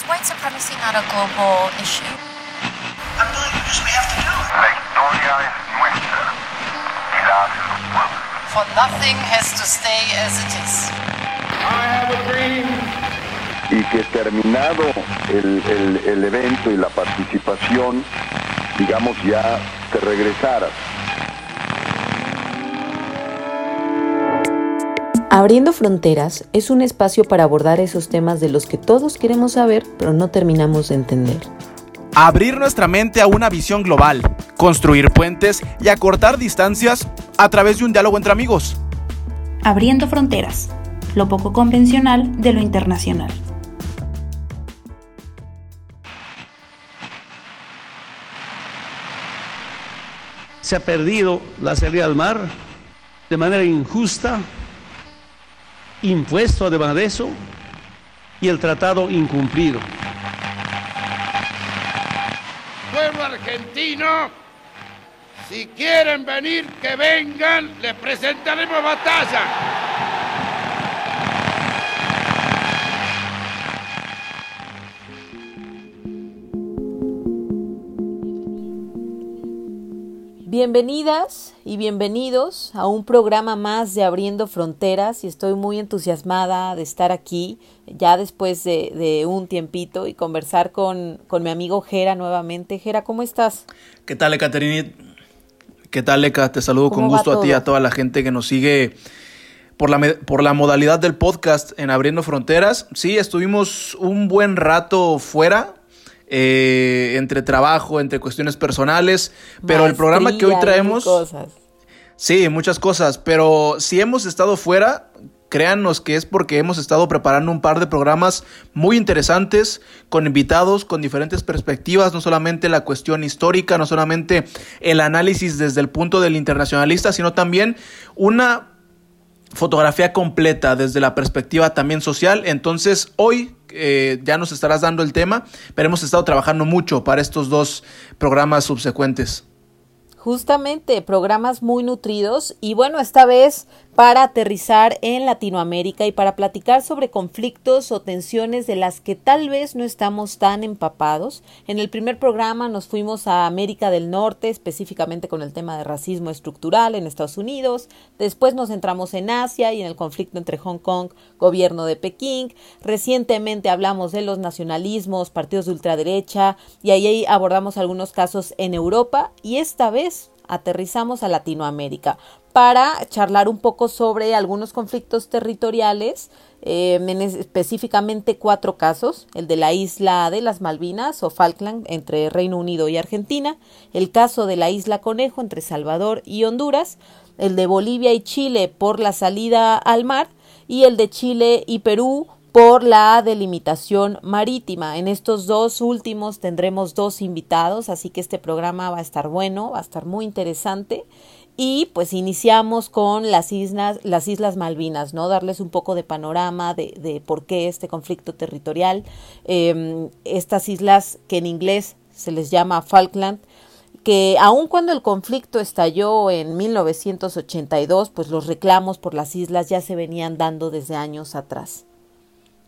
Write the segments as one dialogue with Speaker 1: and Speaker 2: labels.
Speaker 1: Is white supremacy not a global issue?
Speaker 2: Doing it because we have to do it.
Speaker 3: La historia es nuestra y la hacen los pueblos.
Speaker 4: For nothing has to stay as it is.
Speaker 5: y que terminado el, el- el evento y la participación, digamos ya te regresaras.
Speaker 6: Abriendo Fronteras es un espacio para abordar esos temas de los que todos queremos saber, pero no terminamos de entender.
Speaker 7: Abrir nuestra mente a una visión global, construir puentes y acortar distancias a través de un diálogo entre amigos.
Speaker 8: Abriendo fronteras, lo poco convencional de lo internacional.
Speaker 9: se ha perdido la salida al mar de manera injusta, impuesto además de eso, y el tratado incumplido.
Speaker 10: Pueblo argentino, si quieren venir, que vengan, les presentaremos batalla.
Speaker 6: Bienvenidas y bienvenidos a un programa más de Abriendo Fronteras y estoy muy entusiasmada de estar aquí ya después de, de un tiempito y conversar con, con mi amigo Jera nuevamente. Jera, ¿cómo estás?
Speaker 7: ¿Qué tal, Ekaterini? ¿Qué tal, Eka? Te saludo con
Speaker 6: ¿Cómo va
Speaker 7: gusto a ti y a toda la gente que nos sigue por la, por la modalidad del podcast en Abriendo Fronteras. Sí, estuvimos un buen rato fuera, eh, entre trabajo, entre cuestiones personales, pero el programa que hoy traemos...
Speaker 6: cosas.
Speaker 7: Sí, muchas cosas, pero si hemos estado fuera, créannos que es porque hemos estado preparando un par de programas muy interesantes, con invitados, con diferentes perspectivas, no solamente la cuestión histórica, no solamente el análisis desde el punto del internacionalista, sino también una fotografía completa desde la perspectiva también social. Entonces, hoy eh, ya nos estarás dando el tema, pero hemos estado trabajando mucho para estos dos programas subsecuentes.
Speaker 6: Justamente, programas muy nutridos y bueno, esta vez para aterrizar en Latinoamérica y para platicar sobre conflictos o tensiones de las que tal vez no estamos tan empapados. En el primer programa nos fuimos a América del Norte, específicamente con el tema de racismo estructural en Estados Unidos. Después nos centramos en Asia y en el conflicto entre Hong Kong, gobierno de Pekín. Recientemente hablamos de los nacionalismos, partidos de ultraderecha y ahí abordamos algunos casos en Europa y esta vez aterrizamos a Latinoamérica para charlar un poco sobre algunos conflictos territoriales, es- específicamente cuatro casos, el de la isla de las Malvinas o Falkland entre Reino Unido y Argentina, el caso de la isla Conejo entre Salvador y Honduras, el de Bolivia y Chile por la salida al mar y el de Chile y Perú por la delimitación marítima. En estos dos últimos tendremos dos invitados, así que este programa va a estar bueno, va a estar muy interesante. Y pues iniciamos con las islas, las Islas Malvinas, ¿no? Darles un poco de panorama de, de por qué este conflicto territorial. Eh, estas islas que en inglés se les llama Falkland, que aun cuando el conflicto estalló en 1982, pues los reclamos por las islas ya se venían dando desde años atrás.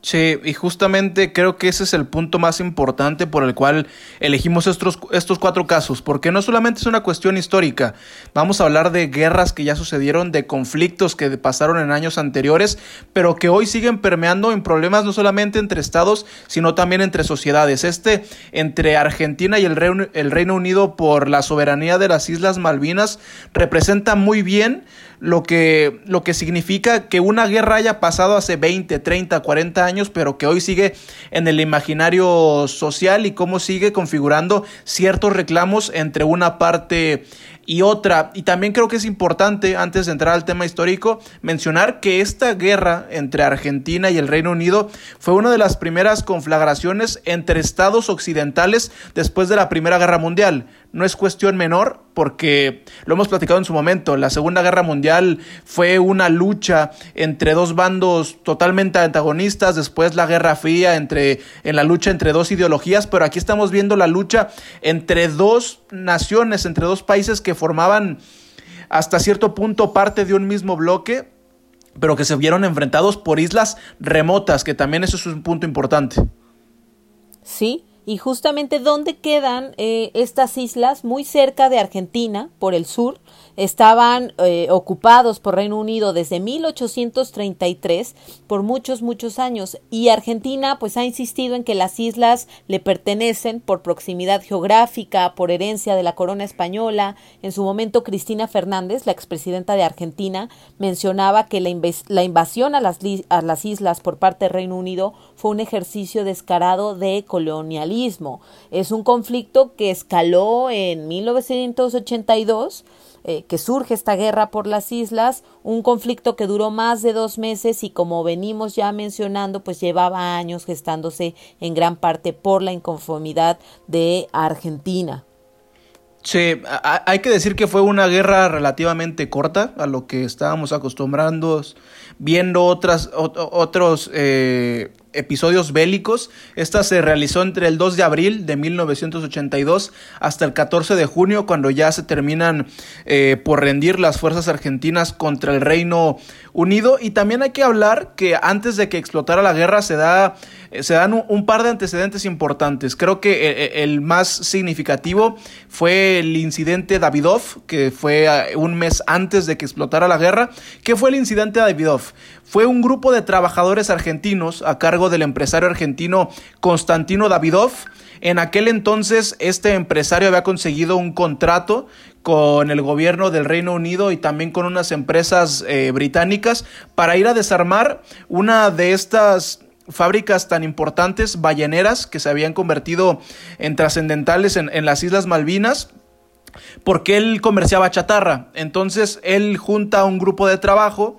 Speaker 7: Sí, y justamente creo que ese es el punto más importante por el cual elegimos estos, estos cuatro casos, porque no solamente es una cuestión histórica, vamos a hablar de guerras que ya sucedieron, de conflictos que pasaron en años anteriores, pero que hoy siguen permeando en problemas no solamente entre estados, sino también entre sociedades. Este entre Argentina y el Reino, el Reino Unido por la soberanía de las Islas Malvinas representa muy bien lo que, lo que significa que una guerra haya pasado hace 20, 30, 40 años, pero que hoy sigue en el imaginario social y cómo sigue configurando ciertos reclamos entre una parte y otra. Y también creo que es importante, antes de entrar al tema histórico, mencionar que esta guerra entre Argentina y el Reino Unido fue una de las primeras conflagraciones entre estados occidentales después de la Primera Guerra Mundial. No es cuestión menor porque lo hemos platicado en su momento. La Segunda Guerra Mundial fue una lucha entre dos bandos totalmente antagonistas. Después la Guerra Fría entre, en la lucha entre dos ideologías. Pero aquí estamos viendo la lucha entre dos naciones, entre dos países que formaban hasta cierto punto parte de un mismo bloque, pero que se vieron enfrentados por islas remotas, que también eso es un punto importante.
Speaker 6: Sí, y justamente dónde quedan eh, estas islas muy cerca de Argentina por el sur estaban eh, ocupados por Reino Unido desde 1833 por muchos muchos años y Argentina pues ha insistido en que las islas le pertenecen por proximidad geográfica por herencia de la corona española en su momento Cristina Fernández la expresidenta de Argentina mencionaba que la, la invasión a las, a las islas por parte del Reino Unido fue un ejercicio descarado de colonialismo. Es un conflicto que escaló en 1982, eh, que surge esta guerra por las islas, un conflicto que duró más de dos meses y como venimos ya mencionando, pues llevaba años gestándose en gran parte por la inconformidad de Argentina.
Speaker 7: Sí, hay que decir que fue una guerra relativamente corta a lo que estábamos acostumbrados viendo otras, otros eh, episodios bélicos. Esta se realizó entre el 2 de abril de 1982 hasta el 14 de junio, cuando ya se terminan eh, por rendir las fuerzas argentinas contra el Reino Unido. Y también hay que hablar que antes de que explotara la guerra se, da, se dan un, par de antecedentes importantes. Creo que eh, el, más significativo fue el incidente Davidov, que fue un mes antes de que explotara la guerra. ¿Qué fue el incidente Davidov? Fue un grupo de trabajadores argentinos a cargo del empresario argentino Constantino Davidov. En aquel entonces este empresario había conseguido un contrato con el gobierno del Reino Unido y también con unas empresas eh, británicas para ir a desarmar una de estas fábricas tan importantes balleneras que se habían convertido en trascendentales en, en las Islas Malvinas porque él comerciaba chatarra. Entonces él junta un grupo de trabajo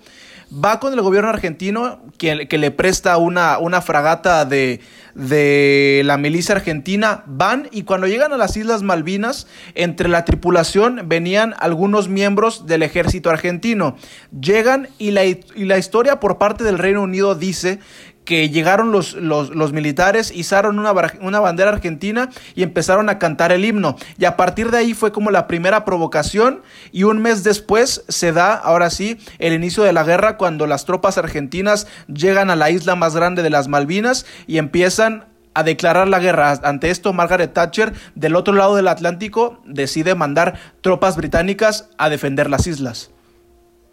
Speaker 7: va con el gobierno argentino que, que le presta una, una fragata de, de la milicia argentina, van y cuando llegan a las Islas Malvinas, entre la tripulación venían algunos miembros del ejército argentino. Llegan y la, y la historia por parte del Reino Unido dice que llegaron los, los, militares, izaron una, una, bandera argentina y empezaron a cantar el himno. Y a partir de ahí fue como la primera provocación y un mes después se da, ahora sí, el inicio de la guerra cuando las tropas argentinas llegan a la isla más grande de las Malvinas y empiezan a declarar la guerra. Ante esto, Margaret Thatcher, del otro lado del Atlántico, decide mandar tropas británicas a defender las islas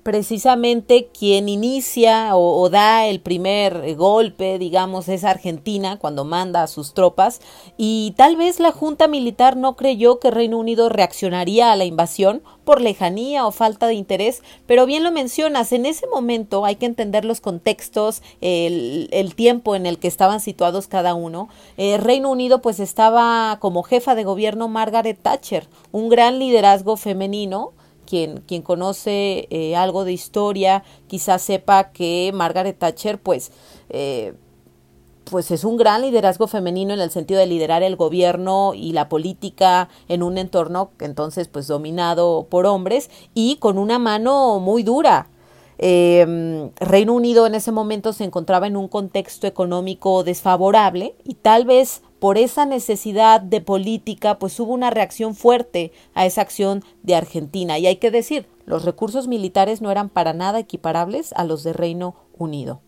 Speaker 6: precisamente quien inicia o, da el primer golpe, digamos, es Argentina cuando manda a sus tropas y tal vez la Junta Militar no creyó que Reino Unido reaccionaría a la invasión por lejanía o falta de interés, pero bien lo mencionas, en ese momento hay que entender los contextos, el, el tiempo en el que estaban situados cada uno. Eh, Reino Unido pues estaba como jefa de gobierno Margaret Thatcher, un gran liderazgo femenino, quien, quien conoce eh, algo de historia quizás sepa que Margaret Thatcher pues eh, pues es un gran liderazgo femenino en el sentido de liderar el gobierno y la política en un entorno entonces pues dominado por hombres y con una mano muy dura. Eh, Reino Unido en ese momento se encontraba en un contexto económico desfavorable y tal vez por esa necesidad de política, pues hubo una reacción fuerte a esa acción de Argentina. Y hay que decir, los recursos militares no eran para nada equiparables a los de Reino Unido.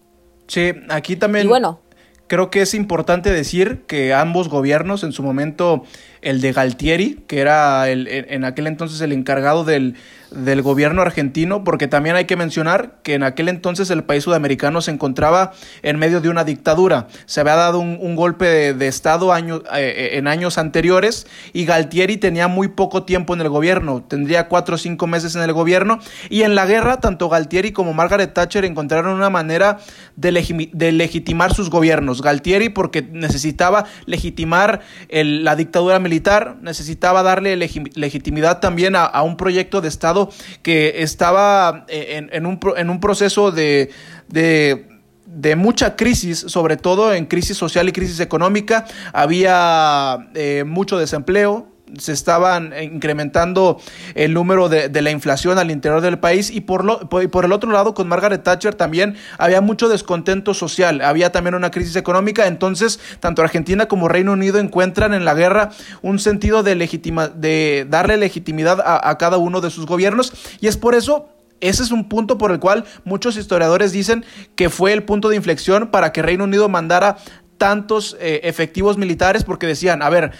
Speaker 7: Sí, aquí también. bueno. Creo que es importante decir que ambos gobiernos, en su momento el de Galtieri, que era el, en aquel entonces el encargado del, del gobierno argentino, porque también hay que mencionar que en aquel entonces el país sudamericano se encontraba en medio de una dictadura. Se había dado un, golpe de, Estado eh, eh, en años anteriores y Galtieri tenía muy poco tiempo en el gobierno, tendría cuatro o cinco meses en el gobierno y en la guerra tanto Galtieri como Margaret Thatcher encontraron una manera de, de legitimar sus gobiernos. Galtieri porque necesitaba legitimar la dictadura militar, necesitaba darle legitimidad también a un proyecto de Estado que estaba eh, en, un, proceso de, de, mucha crisis, sobre todo en crisis social y crisis económica. Había eh, mucho desempleo, se estaban incrementando el número de, la inflación al interior del país y por, lo, por, el otro lado con Margaret Thatcher también había mucho descontento social, había también una crisis económica, entonces tanto Argentina como Reino Unido encuentran en la guerra un sentido de, legitima, de darle legitimidad a, a cada uno de sus gobiernos. Y es por eso ese es un punto por el cual muchos historiadores dicen que fue el punto de inflexión para que Reino Unido mandara tantos eh, efectivos militares porque decían, a ver,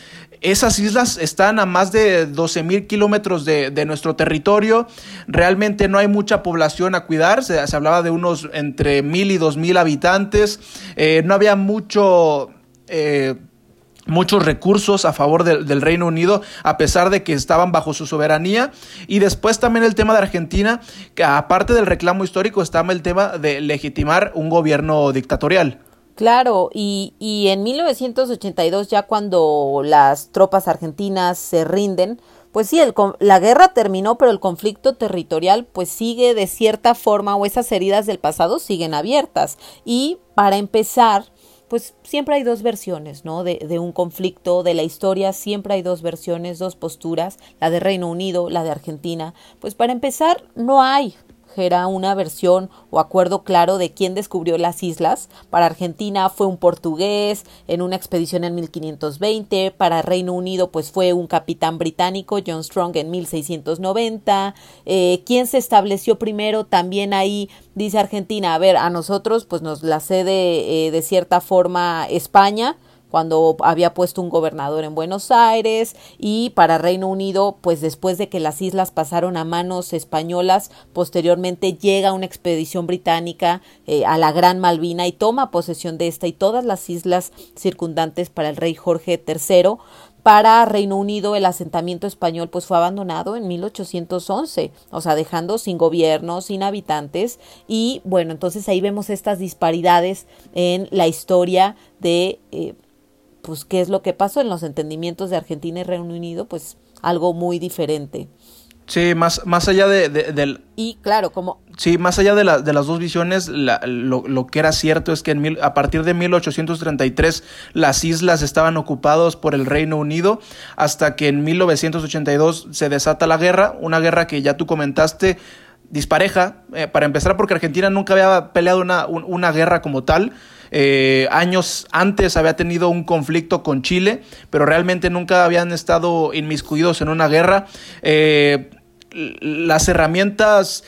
Speaker 7: esas islas están a más de 12 mil kilómetros de, nuestro territorio. Realmente no hay mucha población a cuidar. Se, hablaba de unos entre mil y dos mil habitantes. Eh, no había mucho. Eh, muchos recursos a favor del Reino Unido, a pesar de que estaban bajo su soberanía. Y después también el tema de Argentina, que aparte del reclamo histórico, estaba el tema de legitimar un gobierno dictatorial.
Speaker 6: Claro, y, y en 1982 ya cuando las tropas argentinas se rinden, pues sí, el, la guerra terminó, pero el conflicto territorial pues sigue de cierta forma o esas heridas del pasado siguen abiertas. Y para empezar, pues siempre hay dos versiones, ¿no? De, de, un conflicto, de la historia, siempre hay dos versiones, dos posturas, la de Reino Unido, la de Argentina. Pues para empezar, no hay era una versión o acuerdo claro de quién descubrió las islas. Para Argentina fue un portugués en una expedición en 1520, para Reino Unido pues fue un capitán británico, John Strong, en 1690. Eh, ¿Quién se estableció primero? También ahí dice Argentina, a ver, a nosotros pues nos la cede eh, de cierta forma España, cuando había puesto un gobernador en Buenos Aires y para Reino Unido, pues después de que las islas pasaron a manos españolas, posteriormente llega una expedición británica eh, a la Gran Malvina y toma posesión de esta y todas las islas circundantes para el rey Jorge III. Para Reino Unido el asentamiento español pues fue abandonado en 1811, o sea, dejando sin gobierno, sin habitantes y bueno, entonces ahí vemos estas disparidades en la historia de eh, pues qué es lo que pasó en los entendimientos de Argentina y Reino Unido, pues algo muy diferente.
Speaker 7: Sí, más, más allá de, del...
Speaker 6: Y claro, como...
Speaker 7: Sí, más allá de, la, de las dos visiones, lo, que era cierto es que en a partir de 1833 las islas estaban ocupadas por el Reino Unido hasta que en 1982 se desata la guerra, una guerra que ya tú comentaste dispareja, eh, para empezar porque Argentina nunca había peleado una, una guerra como tal, eh, años antes había tenido un conflicto con Chile, pero realmente nunca habían estado inmiscuidos en una guerra. Eh, las herramientas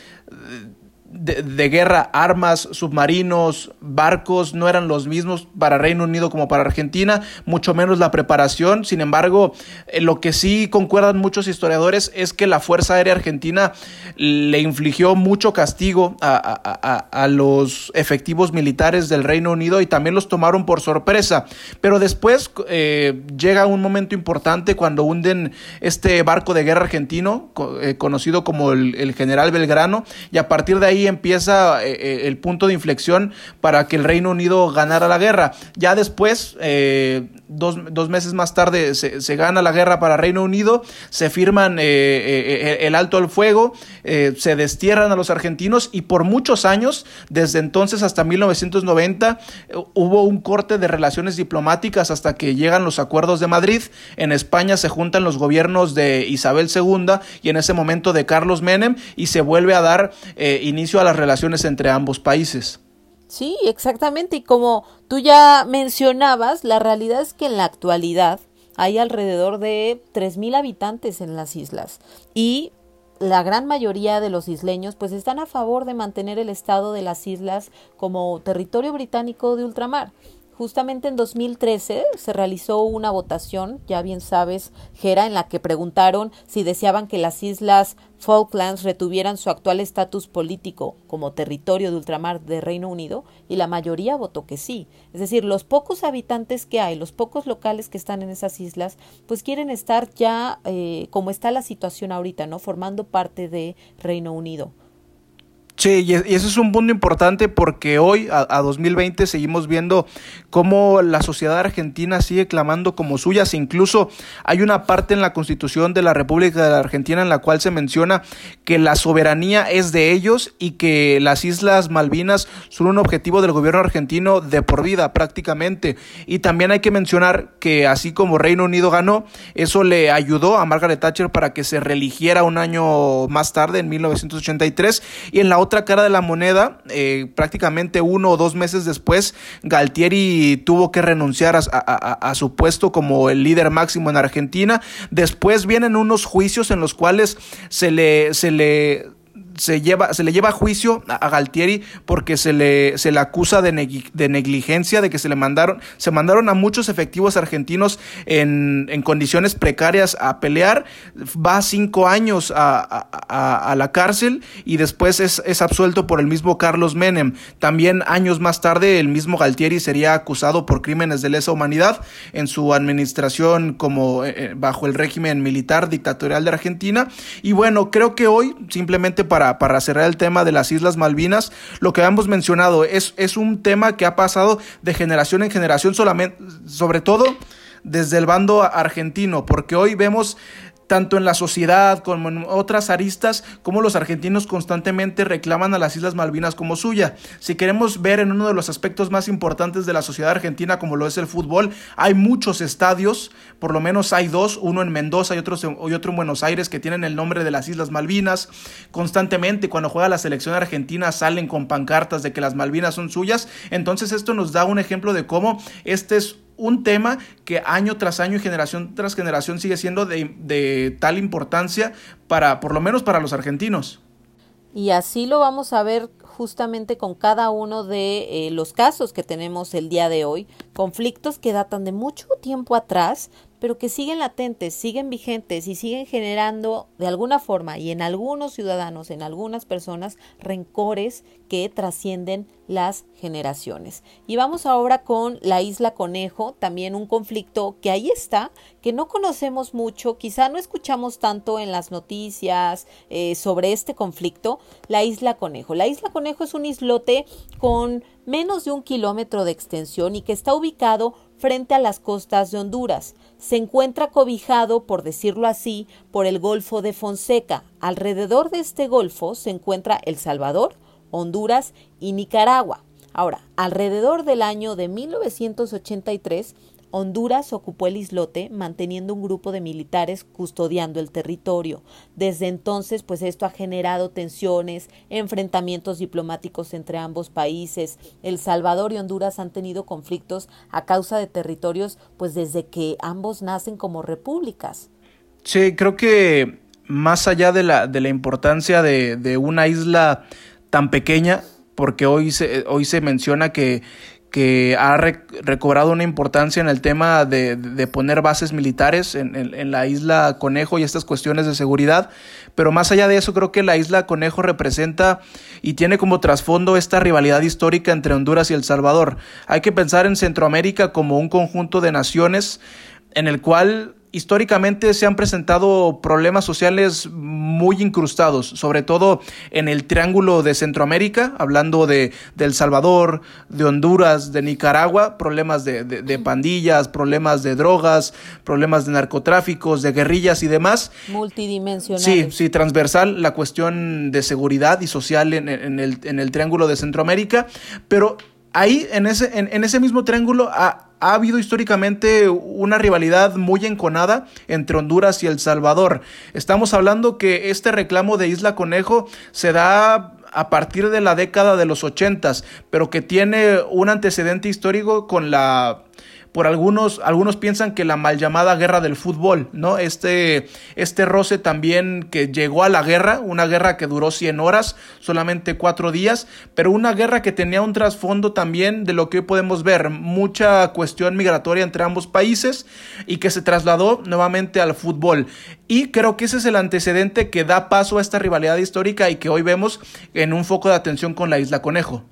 Speaker 7: de, guerra, armas, submarinos, barcos, no eran los mismos para Reino Unido como para Argentina, mucho menos la preparación. Sin embargo, eh, lo que sí concuerdan muchos historiadores es que la Fuerza Aérea Argentina le infligió mucho castigo a, los efectivos militares del Reino Unido y también los tomaron por sorpresa. Pero después eh, llega un momento importante cuando hunden este barco de guerra argentino, eh, conocido como el, el General Belgrano, y a partir de ahí empieza eh, eh, el punto de inflexión para que el Reino Unido ganara la guerra. Ya después, eh, dos, meses más tarde, se, gana la guerra para Reino Unido, se firman el alto al fuego, se destierran a los argentinos y por muchos años, desde entonces hasta 1990, hubo un corte de relaciones diplomáticas hasta que llegan los acuerdos de Madrid. En España se juntan los gobiernos de Isabel II y en ese momento de Carlos Menem y se vuelve a dar inicio a las relaciones entre ambos países.
Speaker 6: Sí, exactamente. Y como tú ya mencionabas, la realidad es que en la actualidad hay alrededor de 3.000 habitantes en las islas y la gran mayoría de los isleños pues están a favor de mantener el estado de las islas como territorio británico de ultramar. Justamente en 2013 se realizó una votación, ya bien sabes, Gera, en la que preguntaron si deseaban que las islas Falklands retuvieran su actual estatus político como territorio de ultramar de Reino Unido y la mayoría votó que sí. Es decir, los pocos habitantes que hay, los pocos locales que están en esas islas, pues quieren estar ya eh, como está la situación ahorita, ¿no? Formando parte de Reino Unido.
Speaker 7: Sí, y ese es un punto importante porque hoy, a, 2020, seguimos viendo cómo la sociedad argentina sigue clamando como suyas. Incluso hay una parte en la Constitución de la República de la Argentina en la cual se menciona que la soberanía es de ellos y que las Islas Malvinas son un objetivo del gobierno argentino de por vida prácticamente. Y también hay que mencionar que así como Reino Unido ganó, eso le ayudó a Margaret Thatcher para que se religiera un año más tarde, en 1983, y en la otra cara de la moneda, eh, prácticamente uno o dos meses después, Galtieri tuvo que renunciar a, su puesto como el líder máximo en Argentina. Después vienen unos juicios en los cuales se le, se le se lleva se le lleva a juicio a, Galtieri porque se le se le acusa de, de, negligencia de que se le mandaron se mandaron a muchos efectivos argentinos en, en condiciones precarias a pelear. Va cinco años a, a, a la cárcel y después es, es, absuelto por el mismo Carlos Menem. También años más tarde el mismo Galtieri sería acusado por crímenes de lesa humanidad en su administración como eh, eh, bajo el régimen militar dictatorial de Argentina. Y bueno creo que hoy simplemente para para, cerrar el tema de las Islas Malvinas, lo que hemos mencionado es, es un tema que ha pasado de generación en generación sobre todo desde el bando argentino, porque hoy vemos tanto en la sociedad como en otras aristas, como los argentinos constantemente reclaman a las Islas Malvinas como suya. Si queremos ver en uno de los aspectos más importantes de la sociedad argentina, como lo es el fútbol, hay muchos estadios, por lo menos hay dos, uno en Mendoza y otro, y otro en Buenos Aires, que tienen el nombre de las Islas Malvinas. Constantemente, cuando juega la selección argentina, salen con pancartas de que las Malvinas son suyas. Entonces, esto nos da un ejemplo de cómo este es un tema que año tras año y generación tras generación sigue siendo de, tal importancia para, por lo menos para los argentinos.
Speaker 6: Y así lo vamos a ver justamente con cada uno de eh, los casos que tenemos el día de hoy, conflictos que datan de mucho tiempo atrás, pero que siguen latentes, siguen vigentes y siguen generando de alguna forma y en algunos ciudadanos, en algunas personas, rencores que trascienden las generaciones. Y vamos ahora con la isla Conejo, también un conflicto que ahí está, que no conocemos mucho, quizá no escuchamos tanto en las noticias eh, sobre este conflicto, la isla Conejo. La isla Conejo es un islote con menos de un kilómetro de extensión y que está ubicado frente a las costas de Honduras. Se encuentra cobijado, por decirlo así, por el Golfo de Fonseca. Alrededor de este golfo se encuentra El Salvador, Honduras y Nicaragua. Ahora, alrededor del año de 1983, Honduras ocupó el islote manteniendo un grupo de militares custodiando el territorio. Desde entonces, pues esto ha generado tensiones, enfrentamientos diplomáticos entre ambos países. El Salvador y Honduras han tenido conflictos a causa de territorios, pues desde que ambos nacen como repúblicas.
Speaker 7: Sí, creo que más allá de la, de la importancia de, de una isla tan pequeña, porque hoy se, hoy se menciona que que ha recobrado una importancia en el tema de, poner bases militares en, la isla Conejo y estas cuestiones de seguridad. Pero más allá de eso, creo que la isla Conejo representa y tiene como trasfondo esta rivalidad histórica entre Honduras y El Salvador. Hay que pensar en Centroamérica como un conjunto de naciones en el cual históricamente se han presentado problemas sociales muy incrustados, sobre todo en el triángulo de Centroamérica, hablando de, El Salvador, de Honduras, de Nicaragua, problemas de, de, pandillas, problemas de drogas, problemas de narcotráficos, de guerrillas y demás.
Speaker 6: Multidimensional.
Speaker 7: Sí, sí, transversal la cuestión de seguridad y social en, en, el, en el triángulo de Centroamérica, pero ahí en ese, en, en ese mismo triángulo... ha habido históricamente una rivalidad muy enconada entre Honduras y El Salvador. Estamos hablando que este reclamo de Isla Conejo se da a partir de la década de los ochentas, pero que tiene un antecedente histórico con la por algunos, algunos piensan que la mal llamada guerra del fútbol, ¿no? Este, este roce también que llegó a la guerra, una guerra que duró 100 horas, solamente cuatro días, pero una guerra que tenía un trasfondo también de lo que hoy podemos ver, mucha cuestión migratoria entre ambos países y que se trasladó nuevamente al fútbol. Y creo que ese es el antecedente que da paso a esta rivalidad histórica y que hoy vemos en un foco de atención con la Isla Conejo.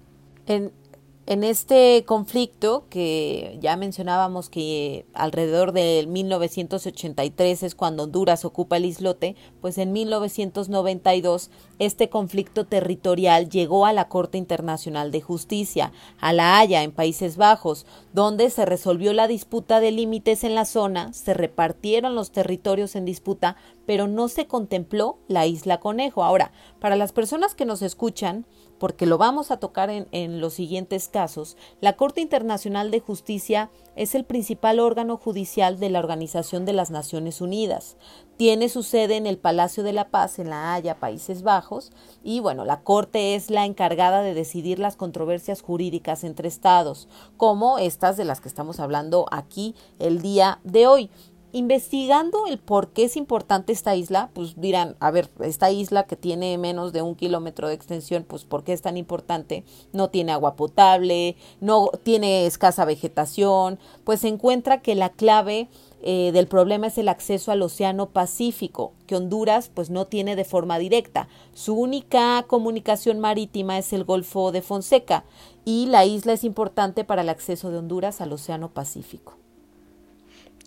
Speaker 6: En este conflicto, que ya mencionábamos que alrededor de 1983 es cuando Honduras ocupa el islote, pues en 1992 este conflicto territorial llegó a la Corte Internacional de Justicia, a La Haya, en Países Bajos, donde se resolvió la disputa de límites en la zona, se repartieron los territorios en disputa, pero no se contempló la isla Conejo. Ahora, para las personas que nos escuchan, porque lo vamos a tocar en, los siguientes casos, la Corte Internacional de Justicia es el principal órgano judicial de la Organización de las Naciones Unidas. Tiene su sede en el Palacio de la Paz en La Haya, Países Bajos, y bueno, la Corte es la encargada de decidir las controversias jurídicas entre estados, como estas de las que estamos hablando aquí el día de hoy. Investigando el por qué es importante esta isla, pues dirán, a ver, esta isla que tiene menos de un kilómetro de extensión, pues ¿por qué es tan importante? No tiene agua potable, no tiene escasa vegetación, pues se encuentra que la clave eh, del problema es el acceso al Océano Pacífico, que Honduras pues no tiene de forma directa. Su única comunicación marítima es el Golfo de Fonseca y la isla es importante para el acceso de Honduras al Océano Pacífico.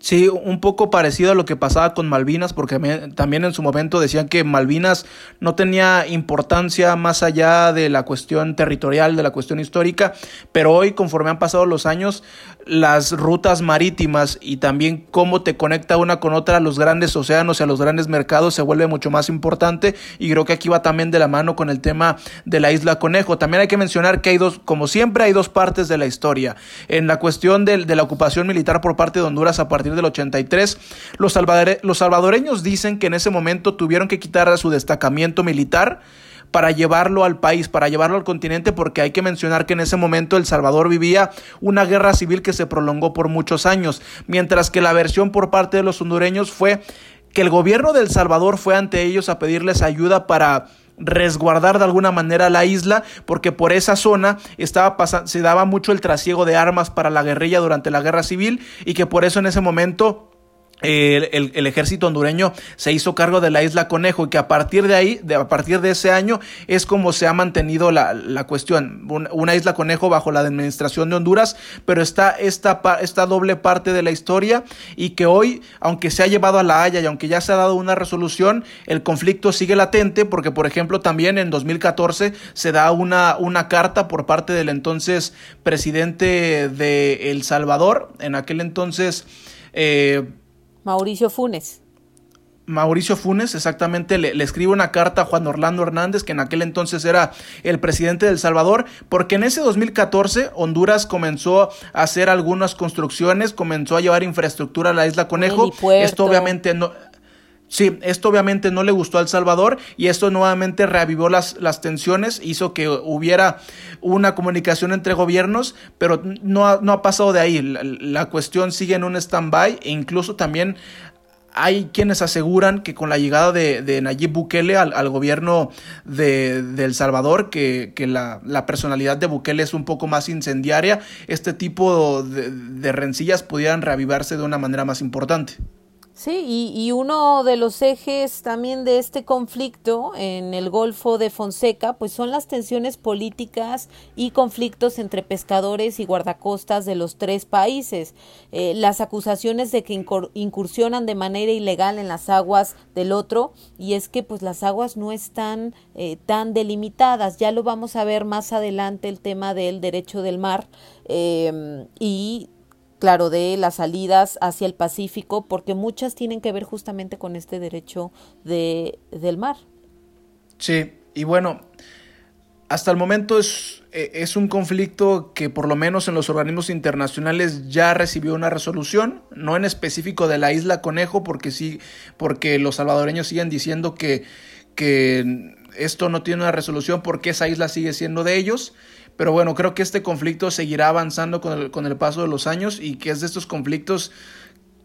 Speaker 7: Sí, un poco parecido a lo que pasaba con Malvinas, porque también en su momento decían que Malvinas no tenía importancia más allá de la cuestión territorial, de la cuestión histórica, pero hoy, conforme han pasado los años, las rutas marítimas y también cómo te conecta una con otra a los grandes océanos y a los grandes mercados se vuelve mucho más importante y creo que aquí va también de la mano con el tema de la isla Conejo. También hay que mencionar que hay dos, como siempre, hay dos partes de la historia. En la cuestión de, de la ocupación militar por parte de Honduras a partir del 83. Los, salvadoreños dicen que en ese momento tuvieron que quitar su destacamiento militar para llevarlo al país, para llevarlo al continente, porque hay que mencionar que en ese momento El Salvador vivía una guerra civil que se prolongó por muchos años, mientras que la versión por parte de los hondureños fue que el gobierno de El Salvador fue ante ellos a pedirles ayuda para resguardar de alguna manera la isla porque por esa zona estaba se daba mucho el trasiego de armas para la guerrilla durante la guerra civil y que por eso en ese momento el, ejército hondureño se hizo cargo de la isla Conejo y que a partir de ahí, de, a partir de ese año, es como se ha mantenido la, cuestión. Una, isla Conejo bajo la administración de Honduras, pero está esta, esta doble parte de la historia y que hoy, aunque se ha llevado a la Haya y aunque ya se ha dado una resolución, el conflicto sigue latente porque, por ejemplo, también en 2014 se da una, una carta por parte del entonces presidente de El Salvador, en aquel entonces... Eh,
Speaker 6: Mauricio Funes.
Speaker 7: Mauricio Funes exactamente le, escribe una carta a Juan Orlando Hernández, que en aquel entonces era el presidente del Salvador, porque en ese 2014 Honduras comenzó a hacer algunas construcciones, comenzó a llevar infraestructura a la isla Conejo. Esto obviamente no, Sí, esto obviamente no le gustó al Salvador y esto nuevamente reavivó las, las tensiones, hizo que hubiera una comunicación entre gobiernos, pero no ha, no ha pasado de ahí. La, cuestión sigue en un stand-by e incluso también hay quienes aseguran que con la llegada de, Nayib Bukele al, gobierno de, El Salvador, que, la, personalidad de Bukele es un poco más incendiaria, este tipo de, de rencillas pudieran reavivarse de una manera más importante.
Speaker 6: Sí, y, uno de los ejes también de este conflicto en el Golfo de Fonseca, pues son las tensiones políticas y conflictos entre pescadores y guardacostas de los tres países. Eh, las acusaciones de que incursionan de manera ilegal en las aguas del otro, y es que pues las aguas no están eh, tan delimitadas. Ya lo vamos a ver más adelante el tema del derecho del mar eh, y claro, de las salidas hacia el Pacífico, porque muchas tienen que ver justamente con este derecho de, del mar.
Speaker 7: Sí, y bueno, hasta el momento es, e, es, un conflicto que por lo menos en los organismos internacionales ya recibió una resolución, no en específico de la isla Conejo, porque sí, porque los salvadoreños siguen diciendo que, que esto no tiene una resolución porque esa isla sigue siendo de ellos. Pero bueno, creo que este conflicto seguirá avanzando con el, con el paso de los años y que es de estos conflictos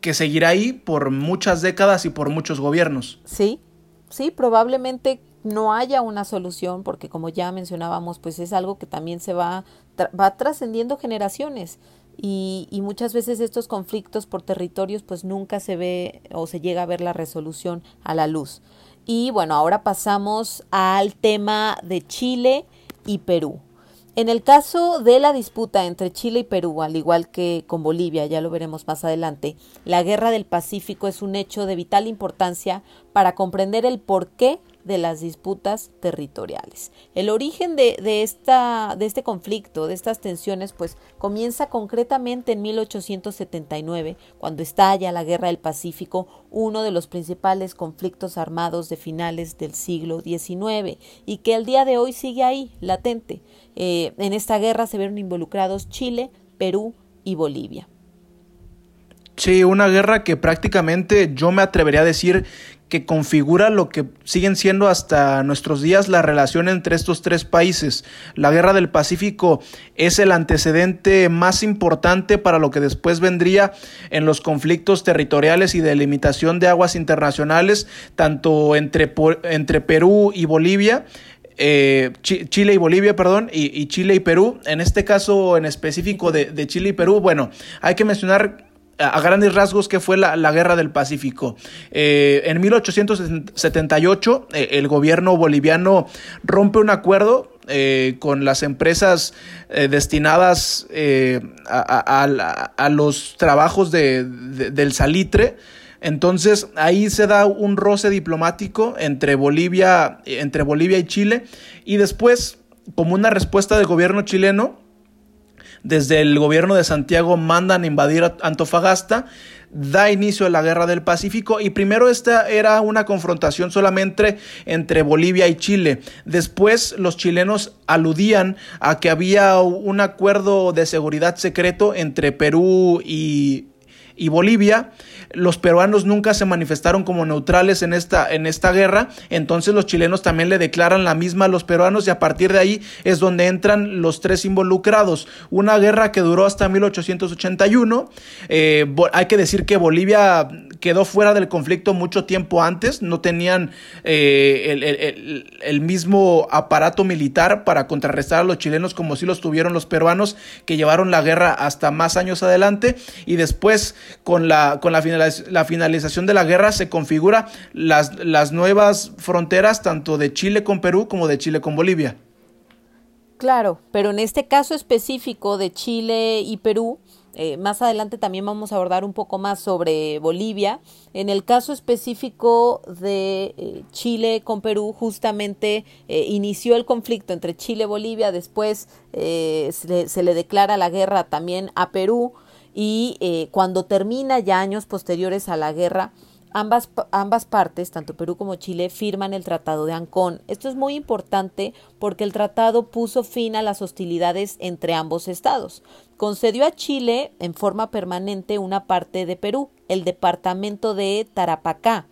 Speaker 7: que seguirá ahí por muchas décadas y por muchos gobiernos.
Speaker 6: Sí, sí, probablemente no haya una solución porque como ya mencionábamos, pues es algo que también se va, va trascendiendo generaciones y, y, muchas veces estos conflictos por territorios pues nunca se ve o se llega a ver la resolución a la luz. Y bueno, ahora pasamos al tema de Chile y Perú. En el caso de la disputa entre Chile y Perú, al igual que con Bolivia, ya lo veremos más adelante, la guerra del Pacífico es un hecho de vital importancia para comprender el porqué de las disputas territoriales. El origen de, esta, de este conflicto, de estas tensiones, pues comienza concretamente en 1879, cuando estalla la Guerra del Pacífico, uno de los principales conflictos armados de finales del siglo XIX, y que el día de hoy sigue ahí, latente. Eh, en esta guerra se vieron involucrados Chile, Perú y Bolivia.
Speaker 7: Sí, una guerra que prácticamente yo me atrevería a decir que configura lo que siguen siendo hasta nuestros días la relación entre estos tres países. La Guerra del Pacífico es el antecedente más importante para lo que después vendría en los conflictos territoriales y de limitación de aguas internacionales, tanto entre, entre Perú y Bolivia, eh, Chile y Bolivia, perdón, y, Chile y Perú. En este caso en específico de, Chile y Perú, bueno, hay que mencionar a grandes rasgos que fue la, guerra del Pacífico. Eh, en 1878 eh, el gobierno boliviano rompe un acuerdo con las empresas destinadas a, los trabajos del salitre entonces ahí se da un roce diplomático entre Bolivia, entre Bolivia y Chile y después, como una respuesta del gobierno chileno, desde el gobierno de Santiago mandan invadir Antofagasta, da inicio a la guerra del Pacífico y primero esta era una confrontación solamente entre Bolivia y Chile. Después los chilenos aludían a que había un acuerdo de seguridad secreto entre Perú y, y Bolivia los peruanos nunca se manifestaron como neutrales en esta, en esta guerra, entonces los chilenos también le declaran la misma a los peruanos y a partir de ahí es donde entran los tres involucrados. Una guerra que duró hasta 1881. Eh, hay que decir que Bolivia quedó fuera del conflicto mucho tiempo antes, no tenían eh, el, mismo aparato militar para contrarrestar a los chilenos como si los tuvieron los peruanos que llevaron la guerra hasta más años adelante y después con la, con la la finalización de la guerra se configura las, las nuevas fronteras tanto de Chile con Perú como de Chile con Bolivia.
Speaker 6: Claro, pero en este caso específico de Chile y Perú, eh, más adelante también vamos a abordar un poco más sobre Bolivia. En el caso específico de eh, Chile con Perú, justamente eh, inició el conflicto entre Chile y Bolivia, después se, le declara la guerra también a Perú y eh, cuando termina ya años posteriores a la guerra, ambas, ambas partes, tanto Perú como Chile, firman el Tratado de Ancón. Esto es muy importante porque el tratado puso fin a las hostilidades entre ambos estados. Concedió a Chile en forma permanente una parte de Perú, el departamento de Tarapacá,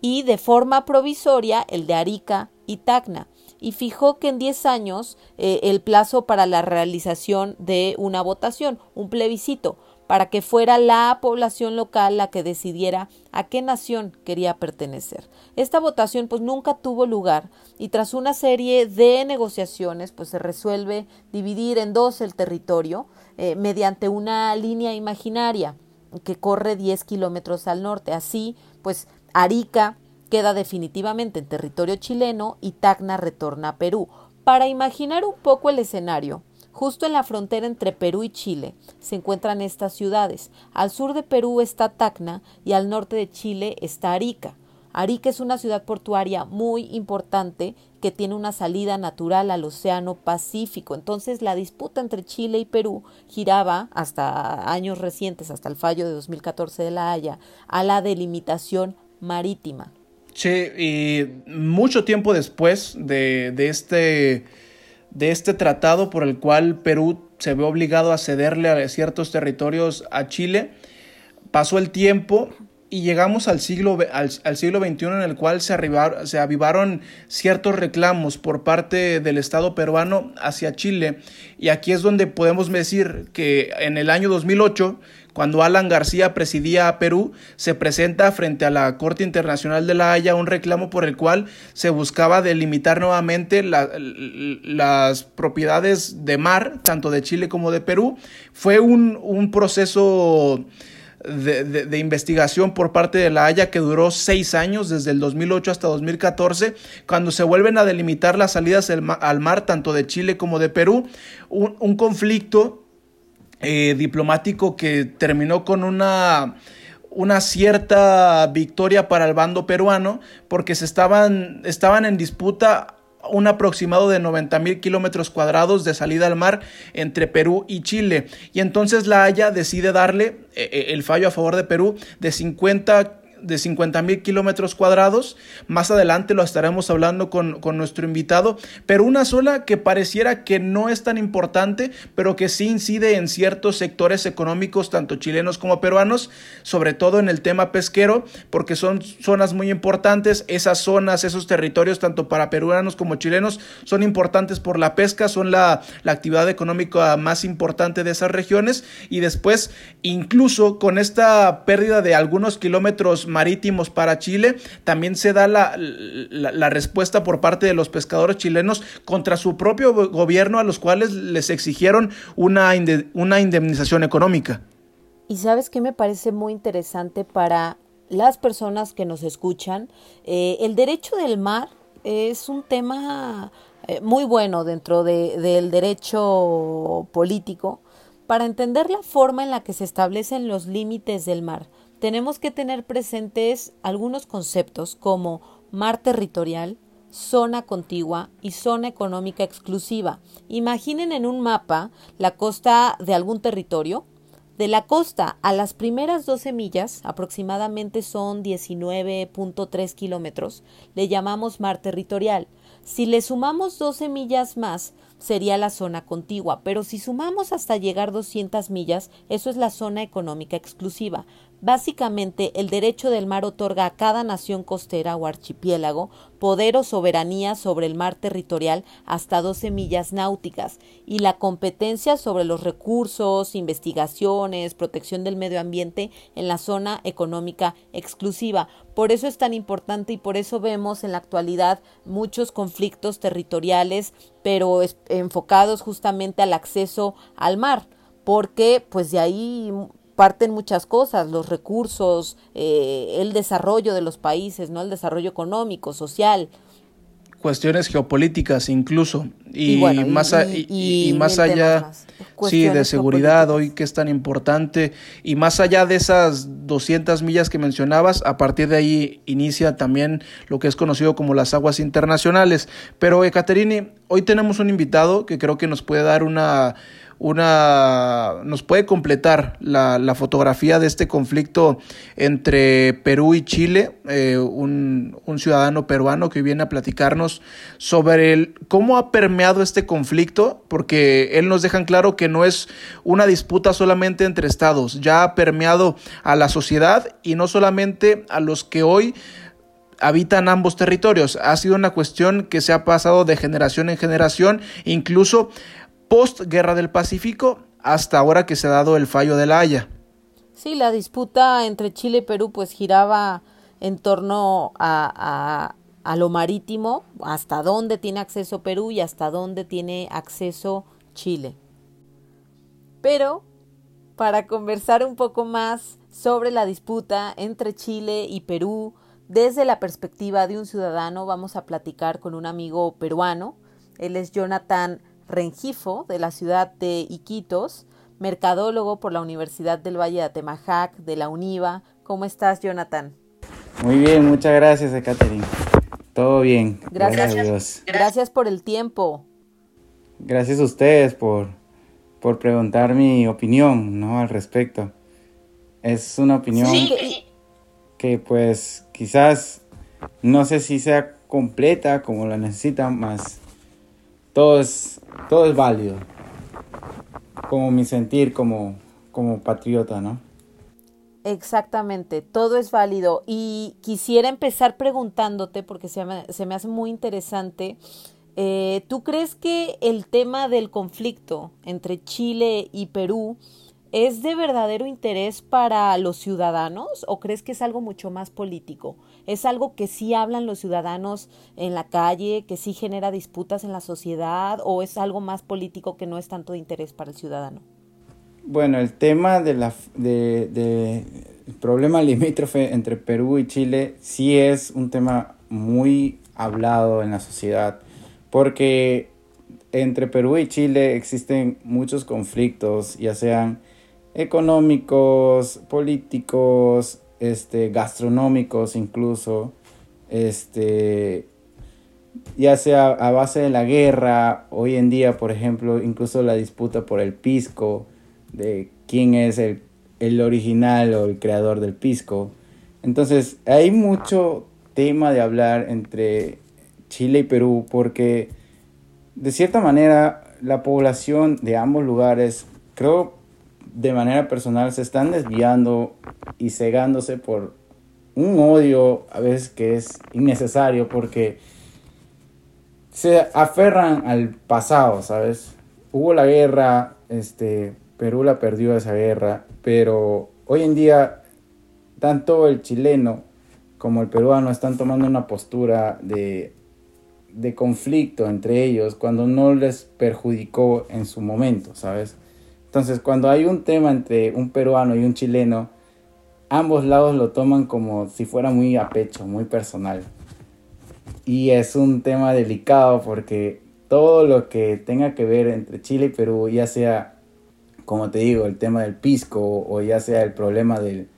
Speaker 6: y de forma provisoria el de Arica y Tacna y fijó que en 10 años eh, el plazo para la realización de una votación, un plebiscito, para que fuera la población local la que decidiera a qué nación quería pertenecer. Esta votación pues nunca tuvo lugar y tras una serie de negociaciones pues se resuelve dividir en dos el territorio eh, mediante una línea imaginaria que corre 10 kilómetros al norte. Así pues Arica queda definitivamente en territorio chileno y Tacna retorna a Perú. Para imaginar un poco el escenario, Justo en la frontera entre Perú y Chile se encuentran estas ciudades. Al sur de Perú está Tacna y al norte de Chile está Arica. Arica es una ciudad portuaria muy importante que tiene una salida natural al Océano Pacífico. Entonces la disputa entre Chile y Perú giraba hasta años recientes, hasta el fallo de 2014 de La Haya, a la delimitación marítima.
Speaker 7: Sí, y mucho tiempo después de, de este de este tratado por el cual Perú se ve obligado a cederle a ciertos territorios a Chile. Pasó el tiempo y llegamos al siglo, al, siglo XXI en el cual se, se avivaron ciertos reclamos por parte del Estado peruano hacia Chile. Y aquí es donde podemos decir que en el año 2008 cuando Alan García presidía a Perú, se presenta frente a la Corte Internacional de la Haya un reclamo por el cual se buscaba delimitar nuevamente las propiedades de mar, tanto de Chile como de Perú. Fue un, proceso de, investigación por parte de la Haya que duró seis años, desde el 2008 hasta 2014, cuando se vuelven a delimitar las salidas al mar, tanto de Chile como de Perú, un, un conflicto eh, diplomático que terminó con una, una cierta victoria para el bando peruano porque se estaban, estaban en disputa un aproximado de 90 mil kilómetros cuadrados de salida al mar entre Perú y Chile. Y entonces la Haya decide darle eh, eh, el fallo a favor de Perú de 50 de 50 mil kilómetros cuadrados. Más adelante lo estaremos hablando con, con, nuestro invitado. Pero una zona que pareciera que no es tan importante, pero que sí incide en ciertos sectores económicos, tanto chilenos como peruanos, sobre todo en el tema pesquero, porque son zonas muy importantes. Esas zonas, esos territorios, tanto para peruanos como chilenos, son importantes por la pesca, son la, la actividad económica más importante de esas regiones. Y después, incluso con esta pérdida de algunos kilómetros marítimos para Chile, también se da la, la, respuesta por parte de los pescadores chilenos contra su propio gobierno a los cuales les exigieron una, una indemnización económica.
Speaker 6: Y sabes que me parece muy interesante para las personas que nos escuchan, eh, el derecho del mar es un tema eh, muy bueno dentro de, del derecho político para entender la forma en la que se establecen los límites del mar tenemos que tener presentes algunos conceptos como mar territorial, zona contigua y zona económica exclusiva. Imaginen en un mapa la costa de algún territorio. De la costa a las primeras 12 millas, aproximadamente son 19.3 kilómetros, le llamamos mar territorial. Si le sumamos 12 millas más, sería la zona contigua, pero si sumamos hasta llegar 200 millas, eso es la zona económica exclusiva. Básicamente, el derecho del mar otorga a cada nación costera o archipiélago poder o soberanía sobre el mar territorial hasta 12 millas náuticas y la competencia sobre los recursos, investigaciones, protección del medio ambiente en la zona económica exclusiva. Por eso es tan importante y por eso vemos en la actualidad muchos conflictos territoriales, pero enfocados justamente al acceso al mar porque pues de ahí parten muchas cosas, los recursos, eh, el desarrollo de los países, ¿no? El desarrollo económico, social.
Speaker 7: Cuestiones geopolíticas incluso. Y, más, y, más allá, sí, de seguridad, hoy que es tan importante. Y más allá de esas 200 millas que mencionabas, a partir de ahí inicia también lo que es conocido como las aguas internacionales. Pero, Ekaterini, hoy tenemos un invitado que creo que nos puede dar una una nos puede completar la, la, fotografía de este conflicto entre Perú y Chile, eh, un, un, ciudadano peruano que viene a platicarnos sobre el, cómo ha permeado este conflicto, porque él nos deja claro que no es una disputa solamente entre estados, ya ha permeado a la sociedad y no solamente a los que hoy habitan ambos territorios. Ha sido una cuestión que se ha pasado de generación en generación, incluso post-guerra del Pacífico hasta ahora que se ha dado el fallo de la Haya.
Speaker 6: Sí, la disputa entre Chile y Perú pues giraba en torno a, a, lo marítimo, hasta dónde tiene acceso Perú y hasta dónde tiene acceso Chile. Pero para conversar un poco más sobre la disputa entre Chile y Perú desde la perspectiva de un ciudadano, vamos a platicar con un amigo peruano. Él es Jonathan Rengifo, de la ciudad de Iquitos, mercadólogo por la Universidad del Valle de Atemajac, de la UNIVA. ¿Cómo estás, Jonathan?
Speaker 11: Muy bien, muchas gracias, Ekaterin. Todo bien.
Speaker 6: Gracias, gracias, gracias por el tiempo.
Speaker 11: Gracias a ustedes por, por preguntar mi opinión ¿no? al respecto. Es una opinión que pues quizás no sé si sea completa como la necesitan, más todo es, todo es válido. Como mi sentir como, como patriota, ¿no?
Speaker 6: Exactamente, todo es válido. Y quisiera empezar preguntándote, porque se me, se me hace muy interesante, eh, ¿tú crees que el tema del conflicto entre Chile y Perú ¿Es de verdadero interés para los ciudadanos o crees que es algo mucho más político? ¿Es algo que sí hablan los ciudadanos en la calle, que sí genera disputas en la sociedad o es algo más político que no es tanto de interés para el ciudadano?
Speaker 11: Bueno, el tema de la de, problema limítrofe entre Perú y Chile sí es un tema muy hablado en la sociedad porque entre Perú y Chile existen muchos conflictos, ya sean económicos, políticos, este, gastronómicos incluso, este, ya sea a base de la guerra, hoy en día, por ejemplo, incluso la disputa por el pisco, de quién es el, el original o el creador del pisco. Entonces, hay mucho tema de hablar entre Chile y Perú porque de cierta manera la población de ambos lugares, creo de manera personal, se están desviando y cegándose por un odio a veces que es innecesario porque se aferran al pasado, ¿sabes? Hubo la guerra, este, Perú la perdió esa guerra, pero hoy en día tanto el chileno como el peruano están tomando una postura de, de conflicto entre ellos cuando no les perjudicó en su momento, ¿sabes? Entonces, cuando hay un tema entre un peruano y un chileno, ambos lados lo toman como si fuera muy a pecho, muy personal. Y es un tema delicado porque todo lo que tenga que ver entre Chile y Perú, ya sea, como te digo, el tema del pisco o ya sea el problema del,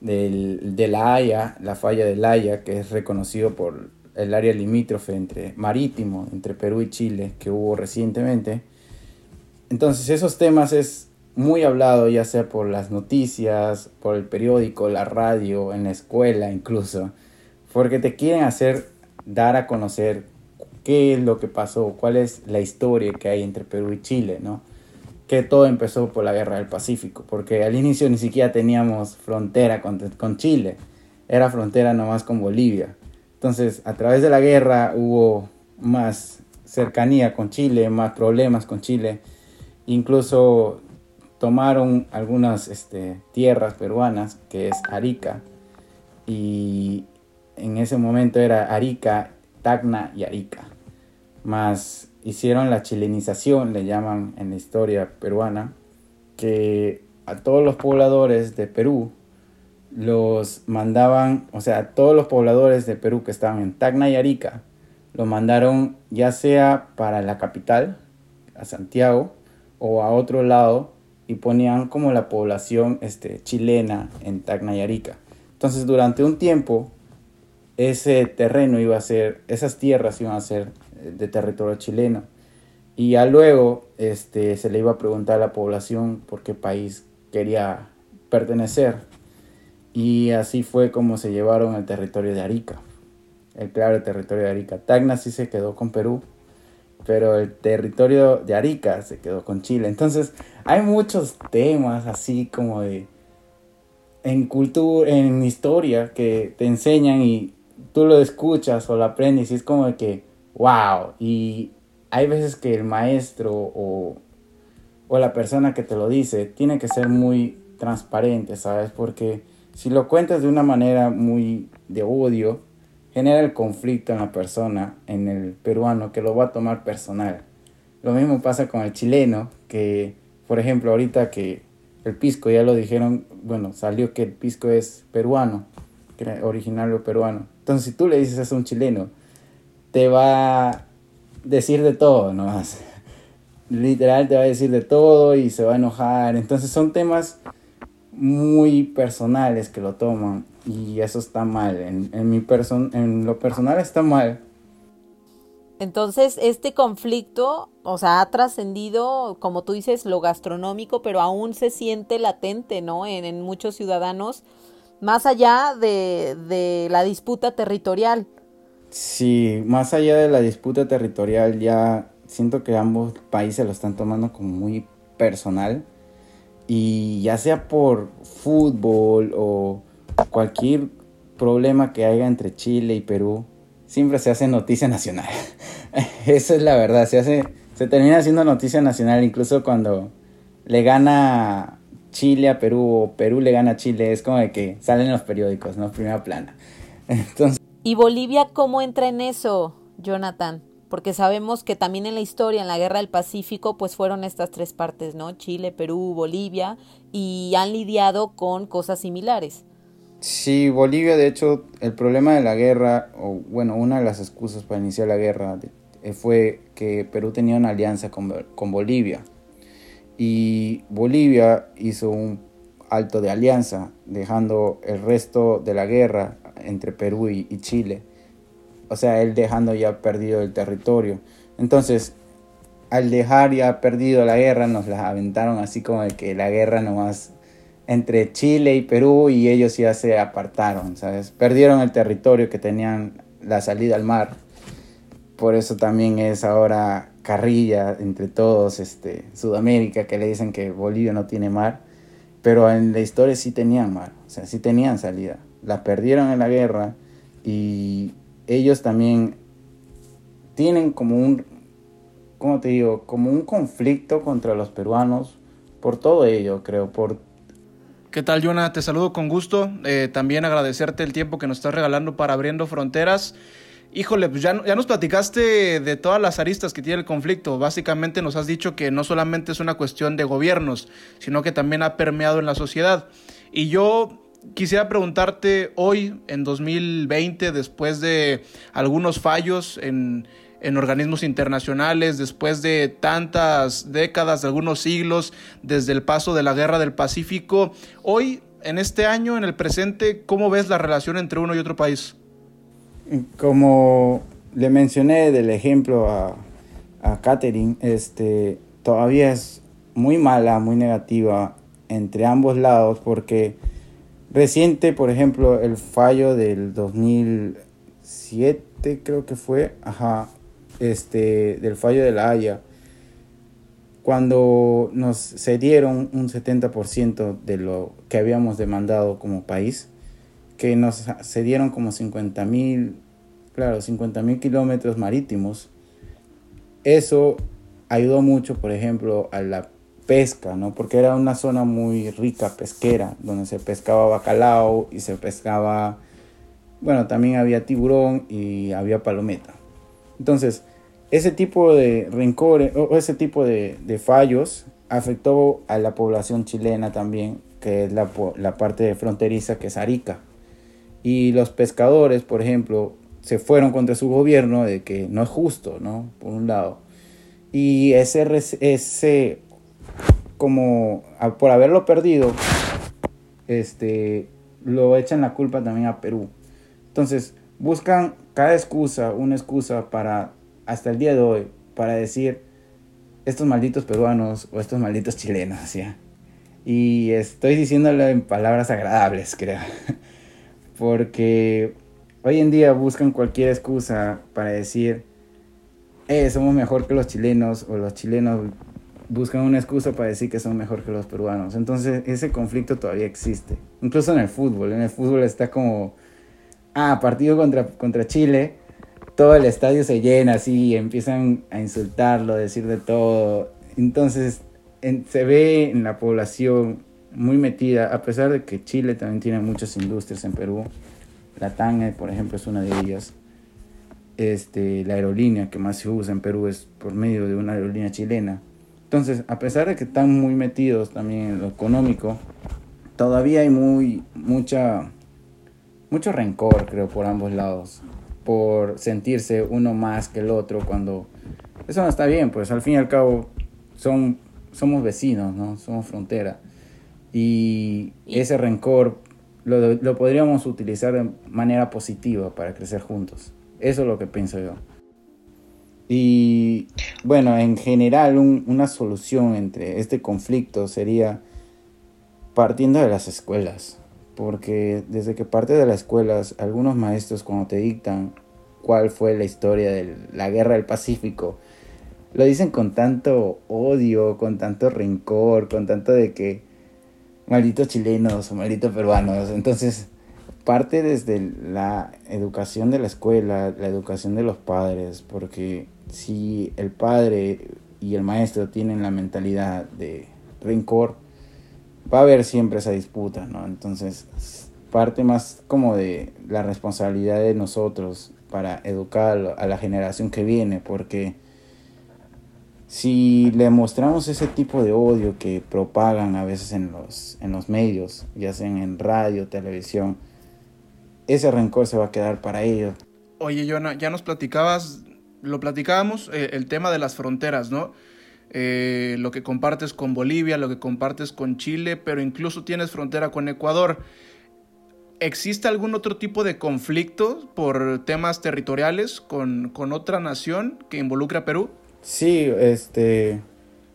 Speaker 11: de la Haya, la falla de la Haya, que es reconocido por el área limítrofe entre marítimo entre Perú y Chile que hubo recientemente. Entonces esos temas es muy hablado ya sea por las noticias, por el periódico, la radio, en la escuela incluso, porque te quieren hacer dar a conocer qué es lo que pasó, cuál es la historia que hay entre Perú y Chile, ¿no? Que todo empezó por la guerra del Pacífico, porque al inicio ni siquiera teníamos frontera con, con Chile, era frontera nomás con Bolivia. Entonces, a través de la guerra hubo más cercanía con Chile, más problemas con Chile, incluso tomaron algunas este, tierras peruanas, que es Arica, y en ese momento era Arica, Tacna y Arica. Más hicieron la chilenización, le llaman en la historia peruana, que a todos los pobladores de Perú los mandaban, o sea, a todos los pobladores de Perú que estaban en Tacna y Arica, los mandaron ya sea para la capital, a Santiago, o a otro lado y ponían como la población este, chilena en Tacna y Arica. Entonces durante un tiempo ese terreno iba a ser, esas tierras iban a ser eh, de territorio chileno. Y ya luego este, se le iba a preguntar a la población por qué país quería pertenecer. Y así fue como se llevaron el territorio de Arica. El claro territorio de Arica. Tacna sí se quedó con Perú pero el territorio de Arica se quedó con Chile. Entonces, hay muchos temas así como de en cultura, en historia que te enseñan y tú lo escuchas o lo aprendes y es como de que, wow, y hay veces que el maestro o, o la persona que te lo dice tiene que ser muy transparente, ¿sabes? Porque si lo cuentas de una manera muy de odio, genera el conflicto en la persona, en el peruano, que lo va a tomar personal. Lo mismo pasa con el chileno, que por ejemplo ahorita que el pisco, ya lo dijeron, bueno, salió que el pisco es peruano, originario peruano. Entonces si tú le dices a un chileno, te va a decir de todo nomás. Literal te va a decir de todo y se va a enojar. Entonces son temas muy personales que lo toman y eso está mal. En, en mi en lo personal está mal.
Speaker 6: Entonces, este conflicto, o sea, ha trascendido, como tú dices, lo gastronómico, pero aún se siente latente, ¿no? En, en muchos ciudadanos, más allá de, de, la disputa territorial.
Speaker 11: Sí, más allá de la disputa territorial, ya siento que ambos países lo están tomando como muy personal. Y ya sea por fútbol o cualquier problema que haya entre Chile y Perú, siempre se hace noticia nacional. Esa es la verdad, se hace, se termina haciendo noticia nacional incluso cuando le gana Chile a Perú o Perú le gana a Chile, es como de que salen los periódicos, ¿no? Primera plana. Entonces...
Speaker 6: ¿Y Bolivia cómo entra en eso, Jonathan? Porque sabemos que también en la historia, en la Guerra del Pacífico, pues fueron estas tres partes, ¿no? Chile, Perú, Bolivia, y han lidiado con cosas similares.
Speaker 11: Sí, Bolivia, de hecho, el problema de la guerra, o bueno, una de las excusas para iniciar la guerra eh, fue que Perú tenía una alianza con, Bolivia. Y Bolivia hizo un alto de alianza, dejando el resto de la guerra entre Perú y, Chile. O sea, él dejando ya perdido el territorio. Entonces, al dejar ya perdido la guerra, nos la aventaron así como que la guerra nomás entre Chile y Perú y ellos ya se apartaron, ¿sabes? Perdieron el territorio que tenían la salida al mar. Por eso también es ahora carrilla entre todos, este, Sudamérica, que le dicen que Bolivia no tiene mar, pero en la historia sí tenían mar, o sea, sí tenían salida. La perdieron en la guerra y ellos también tienen como un, ¿cómo te digo? Como un conflicto contra los peruanos por todo ello, creo, por...
Speaker 7: ¿Qué tal, Jonah? Te saludo con gusto. Eh, también agradecerte el tiempo que nos estás regalando para Abriendo Fronteras. Híjole, pues ya, ya nos platicaste de todas las aristas que tiene el conflicto. Básicamente nos has dicho que no solamente es una cuestión de gobiernos, sino que también ha permeado en la sociedad. Y yo quisiera preguntarte hoy, en 2020, después de algunos fallos en, en organismos internacionales, después de tantas décadas, de algunos siglos, desde el paso de la Guerra del Pacífico, hoy, en este año, en el presente, ¿cómo ves la relación entre uno y otro país?
Speaker 11: como le mencioné del ejemplo a, a Catherine, este, todavía es muy mala, muy negativa entre ambos lados porque reciente, por ejemplo, el fallo del 2007 creo que fue, ajá, este, del fallo de la Haya, cuando nos cedieron un 70% de lo que habíamos demandado como país, que nos cedieron como 50 mil claro, 50 mil kilómetros marítimos. Eso ayudó mucho, por ejemplo, a la pesca, ¿no? Porque era una zona muy rica pesquera, donde se pescaba bacalao y se pescaba, bueno, también había tiburón y había palometa. Entonces, ese tipo de rencores o ese tipo de, fallos afectó a la población chilena también, que es la, parte fronteriza que es Arica. Y los pescadores, por ejemplo, se fueron contra su gobierno de que no es justo, ¿no? Por un lado. Y ese, ese como por haberlo perdido, este, lo echan la culpa también a Perú. Entonces, buscan cada excusa, una excusa para, hasta el día de hoy, para decir, estos malditos peruanos o estos malditos chilenos, ¿ya? Y estoy diciéndolo en palabras agradables, creo. Porque Hoy en día buscan cualquier excusa para decir, eh, somos mejor que los chilenos, o los chilenos buscan una excusa para decir que son mejor que los peruanos. Entonces ese conflicto todavía existe. Incluso en el fútbol. En el fútbol está como, ah, partido contra, contra Chile, todo el estadio se llena así, empiezan a insultarlo, a decir de todo. Entonces se ve en la población muy metida, a pesar de que Chile también tiene muchas industrias en Perú la tanga, por ejemplo, es una de ellas. Este, la aerolínea que más se usa en Perú es por medio de una aerolínea chilena. Entonces, a pesar de que están muy metidos también en lo económico, todavía hay muy, mucha, mucho rencor, creo, por ambos lados, por sentirse uno más que el otro cuando eso no está bien, pues al fin y al cabo son, somos vecinos, ¿no? Somos frontera. Y ese rencor lo, podríamos utilizar de manera positiva para crecer juntos. Eso es lo que pienso yo. Y bueno, en general una solución entre este conflicto sería partiendo de las escuelas, porque desde que parte de las escuelas, algunos maestros cuando te dictan cuál fue la historia de la guerra del Pacífico, lo dicen con tanto odio, con tanto rencor, con tanto de que malditos chilenos o malditos peruanos. Entonces, parte desde la educación de la escuela, la educación de los padres, porque si el padre y el maestro tienen la mentalidad de rencor, va a haber siempre esa disputa, ¿no? Entonces, parte más como de la responsabilidad de nosotros para educar a la generación que viene, porque si le mostramos ese tipo de odio que propagan a veces en los, en los medios, ya sean en radio, televisión, ese rencor se va a quedar para ellos.
Speaker 7: Oye, Jonah, ya nos platicabas, lo platicábamos, eh, el tema de las fronteras, ¿no? Eh, lo que compartes con Bolivia, lo que compartes con Chile, pero incluso tienes frontera con Ecuador. ¿Existe algún otro tipo de conflicto por temas territoriales con, con otra nación que involucre a Perú?
Speaker 11: Sí, este,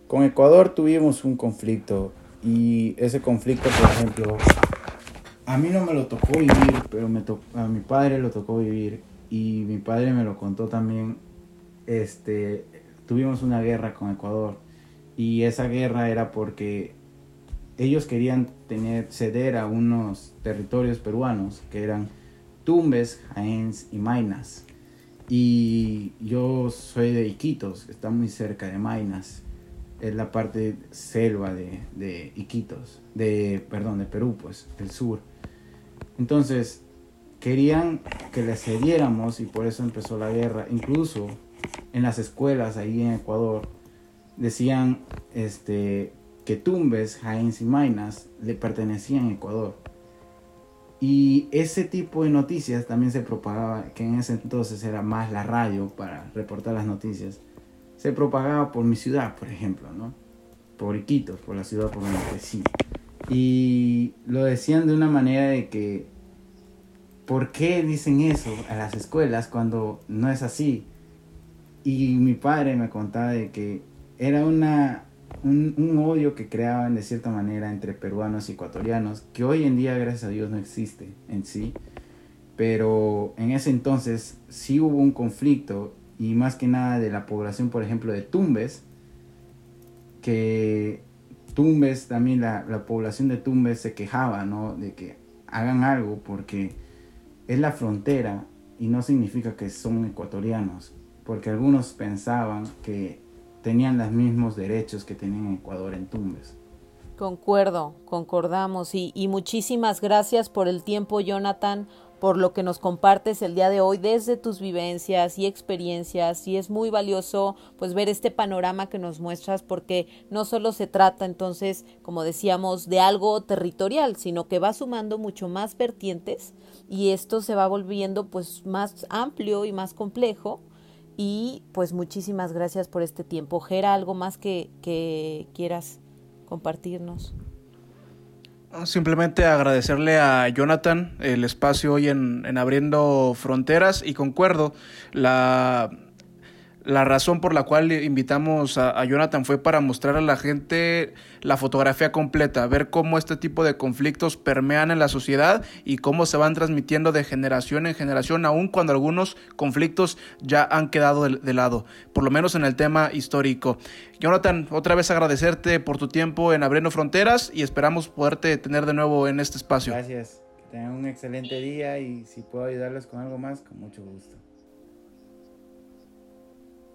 Speaker 11: con Ecuador tuvimos un conflicto Y ese conflicto, por ejemplo, a mí no me lo tocó vivir, pero me a mi padre lo tocó vivir y mi padre me lo contó también. Este, tuvimos una guerra con Ecuador y esa guerra era porque ellos querían tener ceder a unos territorios peruanos que eran Tumbes, Jaéns y Mainas. Y yo soy de Iquitos, está muy cerca de Mainas. Es la parte selva de, de Iquitos, de, perdón, de Perú, pues, del sur. Entonces, querían que les cediéramos y por eso empezó la guerra. Incluso en las escuelas ahí en Ecuador decían este, que Tumbes, Jaéns y Mainas le pertenecían a Ecuador. Y ese tipo de noticias también se propagaba, que en ese entonces era más la radio para reportar las noticias. Se propagaba por mi ciudad, por ejemplo, ¿no? Por Iquitos, por la ciudad por donde crecí. Y lo decían de una manera de que, ¿por qué dicen eso a las escuelas cuando no es así? Y mi padre me contaba de que era una un, odio que creaban de cierta manera entre peruanos y ecuatorianos, que hoy en día, gracias a Dios, no existe en sí. Pero en ese entonces sí hubo un conflicto y más que nada de la población, por ejemplo, de Tumbes, que Tumbes, también la, la población de Tumbes se quejaba, ¿no? De que hagan algo porque es la frontera y no significa que son ecuatorianos, porque algunos pensaban que tenían los mismos derechos que tenían en Ecuador en Tumbes.
Speaker 6: Concuerdo, concordamos y, y, muchísimas gracias por el tiempo, Jonathan, por lo que nos compartes el día de hoy desde tus vivencias y experiencias y es muy valioso pues ver este panorama que nos muestras porque no solo se trata entonces, como decíamos, de algo territorial, sino que va sumando mucho más vertientes y esto se va volviendo pues más amplio y más complejo y pues muchísimas gracias por este tiempo. Gera, ¿algo más que, quieras compartirnos?
Speaker 7: Ah, simplemente agradecerle a Jonathan el espacio hoy en Abriendo Fronteras y concuerdo, la la razón por la cual invitamos a, Jonathan fue para mostrar a la gente la fotografía completa, ver cómo este tipo de conflictos permean en la sociedad y cómo se van transmitiendo de generación en generación, aun cuando algunos conflictos ya han quedado de, lado, por lo menos en el tema histórico. Jonathan, otra vez agradecerte por tu tiempo en Abriendo Fronteras y esperamos poderte tener de nuevo en este espacio.
Speaker 11: Gracias, que tengan un excelente día y si puedo ayudarles con algo más, con mucho gusto.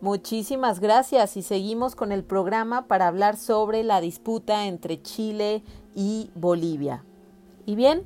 Speaker 6: Muchísimas gracias y seguimos con el programa para hablar sobre la disputa entre Chile y Bolivia. Y bien,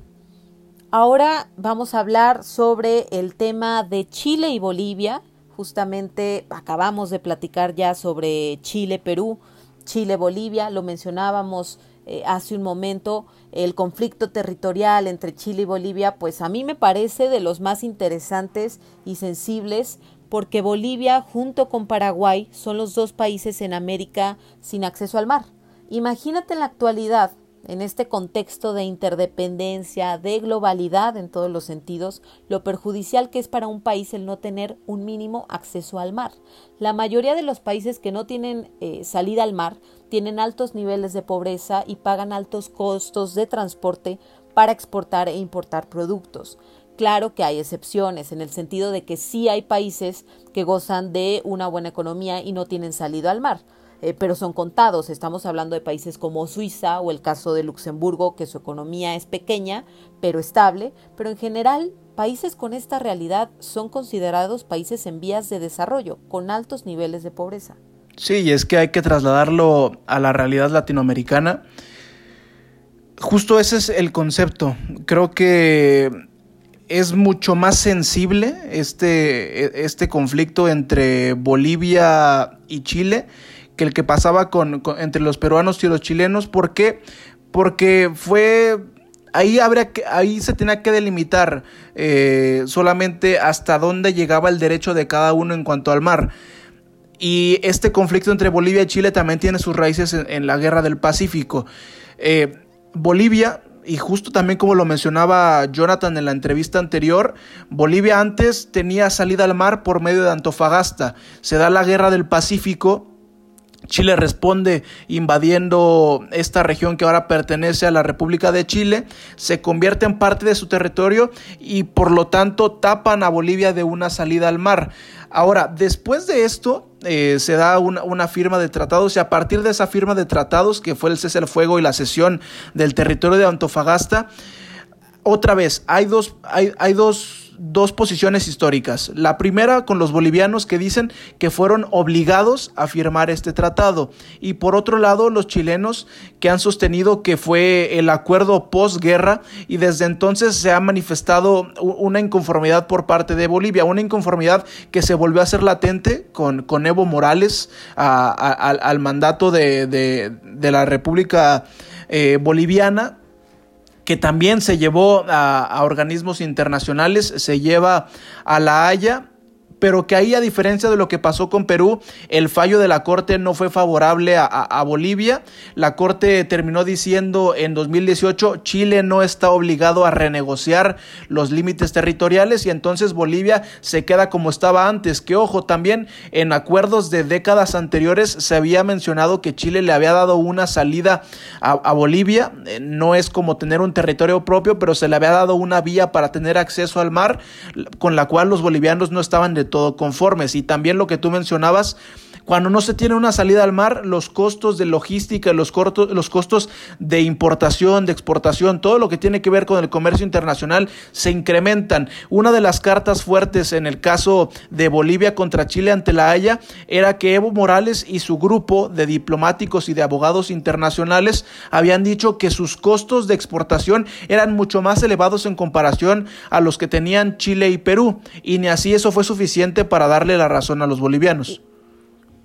Speaker 6: ahora vamos a hablar sobre el tema de Chile y Bolivia. Justamente acabamos de platicar ya sobre Chile-Perú, Chile-Bolivia, lo mencionábamos eh, hace un momento, el conflicto territorial entre Chile y Bolivia, pues a mí me parece de los más interesantes y sensibles porque Bolivia junto con Paraguay son los dos países en América sin acceso al mar. Imagínate en la actualidad, en este contexto de interdependencia, de globalidad en todos los sentidos, lo perjudicial que es para un país el no tener un mínimo acceso al mar. La mayoría de los países que no tienen eh, salida al mar tienen altos niveles de pobreza y pagan altos costos de transporte para exportar e importar productos. Claro que hay excepciones, en el sentido de que sí hay países que gozan de una buena economía y no tienen salida al mar, eh, pero son contados. Estamos hablando de países como Suiza o el caso de Luxemburgo, que su economía es pequeña, pero estable, pero en general países con esta realidad son considerados países en vías de desarrollo, con altos niveles de pobreza.
Speaker 7: Sí, y es que hay que trasladarlo a la realidad latinoamericana. Justo ese es el concepto. Creo que es mucho más sensible este, este conflicto entre Bolivia y Chile que el que pasaba con, entre los peruanos y los chilenos. ¿Por qué? Porque fue ahí habría que, ahí se tenía que delimitar eh, solamente hasta dónde llegaba el derecho de cada uno en cuanto al mar. Y este conflicto entre Bolivia y Chile también tiene sus raíces en, la guerra del Pacífico. Eh, Bolivia y justo también como lo mencionaba Jonathan en la entrevista anterior, Bolivia antes tenía salida al mar por medio de Antofagasta. Se da la guerra del Pacífico Chile responde invadiendo esta región que ahora pertenece a la República de Chile, se convierte en parte de su territorio y por lo tanto tapan a Bolivia de una salida al mar. Ahora, después de esto, eh, se da una, firma de tratados y a partir de esa firma de tratados, que fue el cese al fuego y la cesión del territorio de Antofagasta, otra vez, hay dos, hay, hay dos dos posiciones históricas. La primera con los bolivianos que dicen que fueron obligados a firmar este tratado y por otro lado los chilenos que han sostenido que fue el acuerdo posguerra y desde entonces se ha manifestado una inconformidad por parte de Bolivia, una inconformidad que se volvió a ser latente con, con Evo Morales al mandato de, la República eh, Boliviana que también se llevó a, organismos internacionales, se lleva a La Haya pero que ahí a diferencia de lo que pasó con Perú, el fallo de la Corte no fue favorable a, Bolivia. La Corte terminó diciendo en 2018 Chile no está obligado a renegociar los límites territoriales y entonces Bolivia se queda como estaba antes. Que ojo, también en acuerdos de décadas anteriores se había mencionado que Chile le había dado una salida a, Bolivia. Eh, no es como tener un territorio propio, pero se le había dado una vía para tener acceso al mar con la cual los bolivianos no estaban de todo conformes. Y también lo que tú mencionabas, cuando no se tiene una salida al mar, los costos de logística, los, cortos, los costos de importación, de exportación, todo lo que tiene que ver con el comercio internacional se incrementan. Una de las cartas fuertes en el caso de Bolivia contra Chile ante la Haya era que Evo Morales y su grupo de diplomáticos y de abogados internacionales habían dicho que sus costos de exportación eran mucho más elevados en comparación a los que tenían Chile y Perú. Y ni así eso fue suficiente para darle la razón a los bolivianos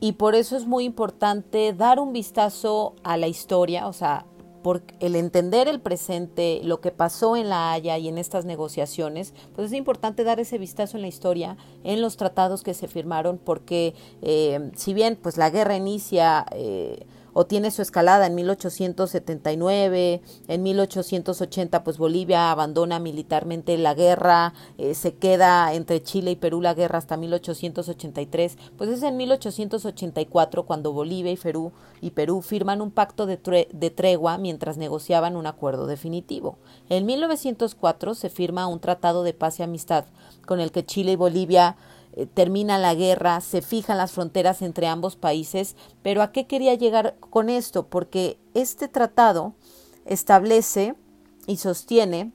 Speaker 6: y por eso es muy importante dar un vistazo a la historia, o sea, por el entender el presente, lo que pasó en La Haya y en estas negociaciones, pues es importante dar ese vistazo en la historia, en los tratados que se firmaron, porque eh, si bien pues la guerra inicia eh, o tiene su escalada en 1879, en 1880 pues Bolivia abandona militarmente la guerra, eh, se queda entre Chile y Perú la guerra hasta 1883, pues es en 1884 cuando Bolivia y Perú, y Perú firman un pacto de, de tregua mientras negociaban un acuerdo definitivo. En 1904 se firma un tratado de paz y amistad con el que Chile y Bolivia eh, termina la guerra, se fijan las fronteras entre ambos países, pero ¿a qué quería llegar con esto? Porque este tratado establece y sostiene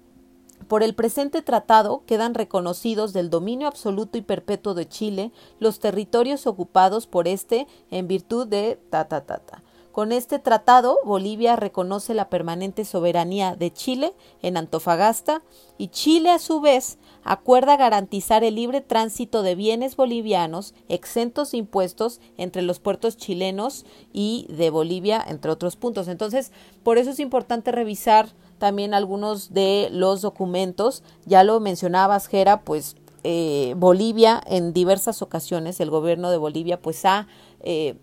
Speaker 6: por el presente tratado quedan reconocidos del dominio absoluto y perpetuo de Chile los territorios ocupados por este en virtud de ta ta ta ta. Con este tratado, Bolivia reconoce la permanente soberanía de Chile en Antofagasta y Chile, a su vez, acuerda garantizar el libre tránsito de bienes bolivianos exentos de impuestos entre los puertos chilenos y de Bolivia, entre otros puntos. Entonces, por eso es importante revisar también algunos de los documentos. Ya lo mencionabas, Jera, pues eh, Bolivia en diversas ocasiones, el gobierno de Bolivia, pues ha eh,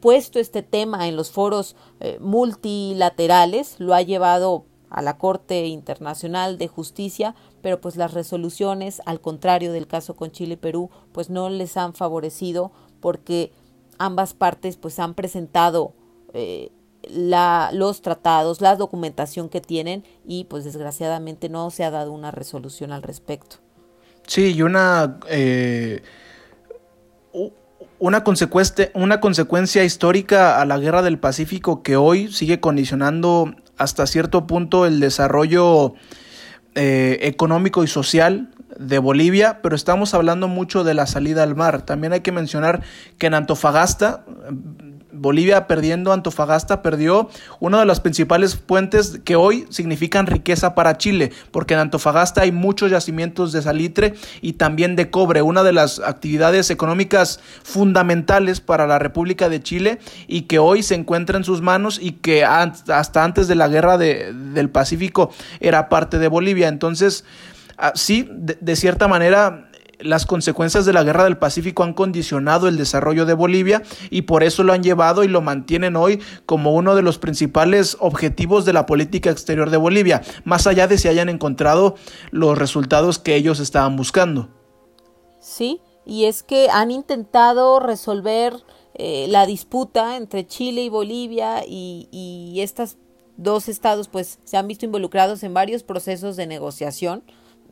Speaker 6: puesto este tema en los foros eh, multilaterales, lo ha llevado a la Corte Internacional de Justicia, pero pues las resoluciones, al contrario del caso con Chile y Perú, pues no les han favorecido porque ambas partes pues han presentado eh, la, los tratados, la documentación que tienen y pues desgraciadamente no se ha dado una resolución al respecto.
Speaker 7: Sí, y una eh, una, una consecuencia histórica a la guerra del Pacífico que hoy sigue condicionando hasta cierto punto el desarrollo eh, económico y social de Bolivia, pero estamos hablando mucho de la salida al mar. También hay que mencionar que en Antofagasta Bolivia perdiendo Antofagasta perdió una de las principales puentes que hoy significan riqueza para Chile, porque en Antofagasta hay muchos yacimientos de salitre y también de cobre, una de las actividades económicas fundamentales para la República de Chile y que hoy se encuentra en sus manos y que hasta antes de la guerra del Pacífico era parte de Bolivia. Entonces, ah, sí, de cierta manera las consecuencias de la guerra del Pacífico han condicionado el desarrollo de Bolivia y por eso lo han llevado y lo mantienen hoy como uno de los principales objetivos de la política exterior de Bolivia, más allá de si hayan encontrado los resultados que ellos estaban buscando.
Speaker 6: Sí, y es que han intentado resolver eh, la disputa entre Chile y Bolivia y, y estas dos estados pues se han visto involucrados en varios procesos de negociación.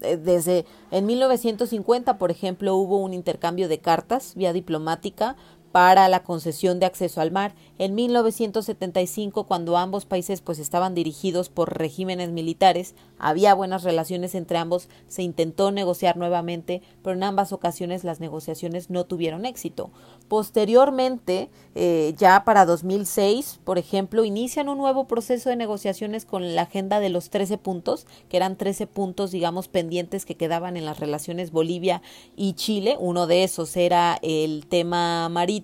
Speaker 6: Eh, desde en 1950, por ejemplo, hubo un intercambio de cartas vía diplomática para la concesión de acceso al mar. En 1975, cuando ambos países pues estaban dirigidos por regímenes militares, había buenas relaciones entre ambos, se intentó negociar nuevamente, pero en ambas ocasiones las negociaciones no tuvieron éxito. Posteriormente, eh, ya para 2006, por ejemplo, inician un nuevo proceso de negociaciones con la agenda de los 13 puntos, que eran 13 puntos, digamos, pendientes que quedaban en las relaciones Bolivia y Chile. Uno de esos era el tema marítimo,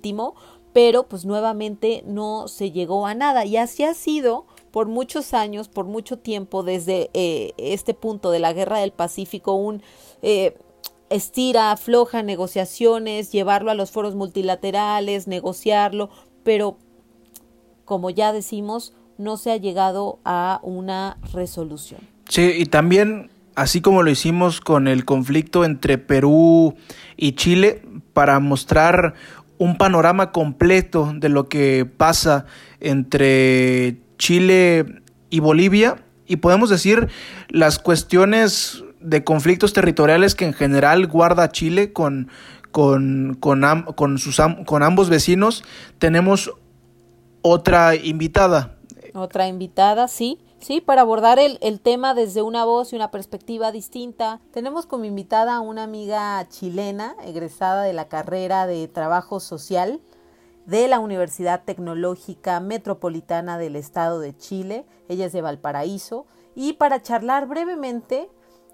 Speaker 6: pero pues nuevamente no se llegó a nada y así ha sido por muchos años, por mucho tiempo, desde eh, este punto de la guerra del Pacífico, un eh, estira, afloja negociaciones, llevarlo a los foros multilaterales, negociarlo, pero como ya decimos, no se ha llegado a una resolución.
Speaker 7: Sí, y también, así como lo hicimos con el conflicto entre Perú y Chile, para mostrar un panorama completo de lo que pasa entre Chile y Bolivia y podemos decir las cuestiones de conflictos territoriales que en general guarda Chile con, con, con, sus, con ambos vecinos, tenemos otra invitada.
Speaker 6: Otra invitada, sí. Sí, para abordar el, tema desde una voz y una perspectiva distinta, tenemos como invitada a una amiga chilena, egresada de la carrera de Trabajo Social de la Universidad Tecnológica Metropolitana del Estado de Chile. Ella es de Valparaíso. Y para charlar brevemente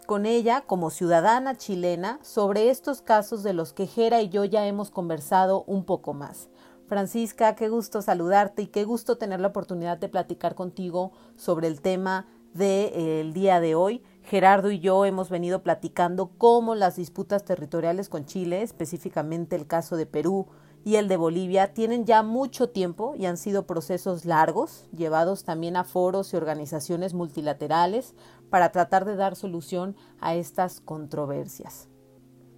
Speaker 6: con ella como ciudadana chilena sobre estos casos de los que Jera y yo ya hemos conversado un poco más. Francisca, qué gusto saludarte y qué gusto tener la oportunidad de platicar contigo sobre el tema del eh, día de hoy. Gerardo y yo hemos venido platicando cómo las disputas territoriales con Chile, específicamente el caso de Perú, y el de Bolivia tienen ya mucho tiempo y han sido procesos largos, llevados también a foros y organizaciones multilaterales para tratar de dar solución a estas controversias.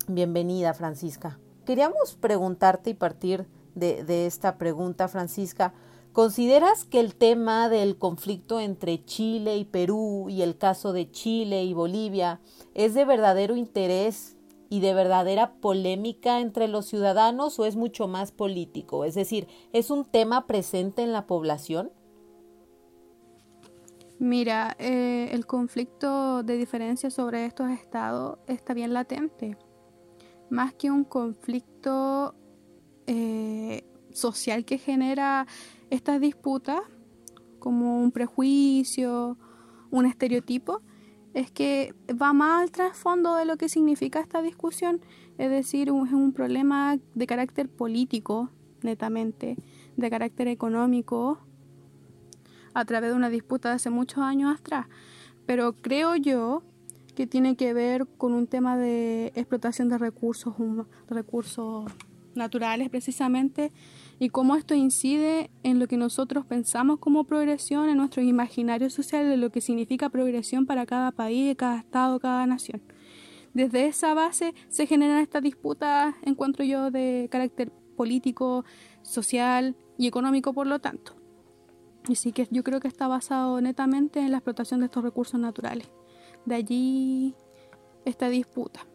Speaker 6: Bienvenida, Francisca. Queríamos preguntarte y partir de, esta pregunta, Francisca. ¿Consideras que el tema del conflicto entre Chile y Perú y el caso de Chile y Bolivia es de verdadero interés y de verdadera polémica entre los ciudadanos o es mucho más político? Es decir, ¿es un tema presente en la población?
Speaker 12: Mira, eh, el conflicto de diferencia sobre estos estados está bien latente. Más que un conflicto eh, social que genera estas disputas, como un prejuicio, un estereotipo, es que va más al trasfondo de lo que significa esta discusión, es decir, es un problema de carácter político, netamente, de carácter económico, a través de una disputa de hace muchos años atrás. Pero creo yo que tiene que ver con un tema de explotación de recursos, recursos naturales precisamente, y cómo esto incide en lo que nosotros pensamos como progresión, en nuestros imaginarios sociales, de lo que significa progresión para cada país, cada estado, cada nación. Desde esa base se generan estas disputas, encuentro yo, de carácter político, social y económico, por lo tanto. Así que yo creo que está basado netamente en la explotación de estos recursos naturales. De allí esta disputa,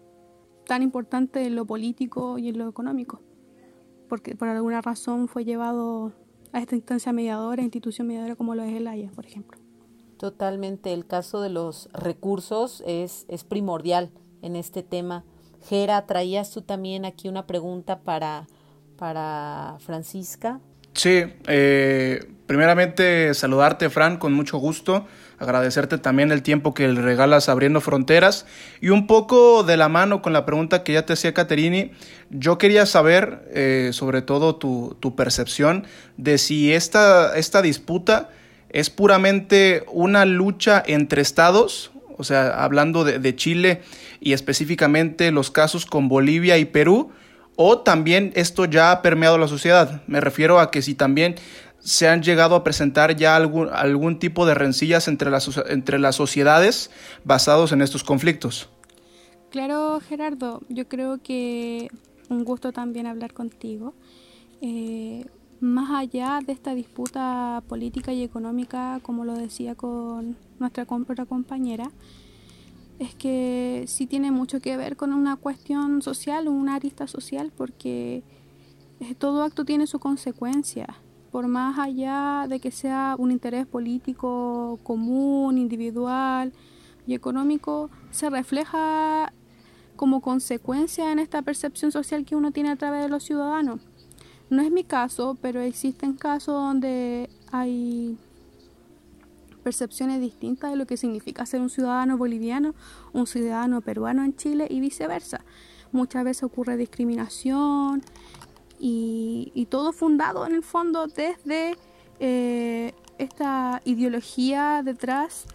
Speaker 12: tan importante en lo político y en lo económico porque por alguna razón fue llevado a esta instancia mediadora, institución mediadora como lo es el Haya, por ejemplo.
Speaker 6: Totalmente, el caso de los recursos es, es primordial en este tema. Gera, traías tú también aquí una pregunta para, para Francisca.
Speaker 7: Sí, eh, primeramente saludarte, Fran, con mucho gusto. Agradecerte también el tiempo que le regalas abriendo fronteras. Y un poco de la mano con la pregunta que ya te hacía Caterini, yo quería saber eh, sobre todo tu, tu, percepción de si esta, esta disputa es puramente una lucha entre estados, o sea, hablando de, de Chile y específicamente los casos con Bolivia y Perú, o también esto ya ha permeado la sociedad. Me refiero a que si también se han llegado a presentar ya algún, algún tipo de rencillas entre las, entre las sociedades basados en estos conflictos.
Speaker 12: Claro, Gerardo, yo creo que un gusto también hablar contigo. Eh, más allá de esta disputa política y económica, como lo decía con nuestra compañera, es que sí tiene mucho que ver con una cuestión social, una arista social, porque eh, todo acto tiene su consecuencia. Por más allá de que sea un interés político común, individual y económico, se refleja como consecuencia en esta percepción social que uno tiene a través de los ciudadanos. No es mi caso, pero existen casos donde hay percepciones distintas de lo que significa ser un ciudadano boliviano, un ciudadano peruano en Chile y viceversa. Muchas veces ocurre discriminación y, todo fundado en el fondo desde eh, esta ideología detrás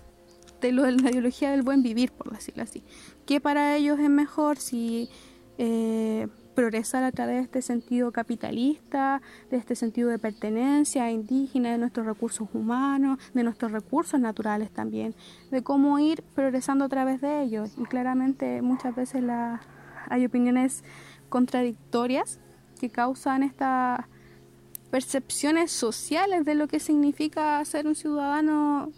Speaker 12: de, la ideología del buen vivir, por decirlo así. Que para ellos es mejor si eh, progresar a través de este sentido capitalista, de este sentido de pertenencia indígena, de nuestros recursos humanos, de nuestros recursos naturales también, de cómo ir progresando a través de ellos. Y claramente muchas veces la, hay opiniones contradictorias que causan estas percepciones sociales de lo que significa ser un ciudadano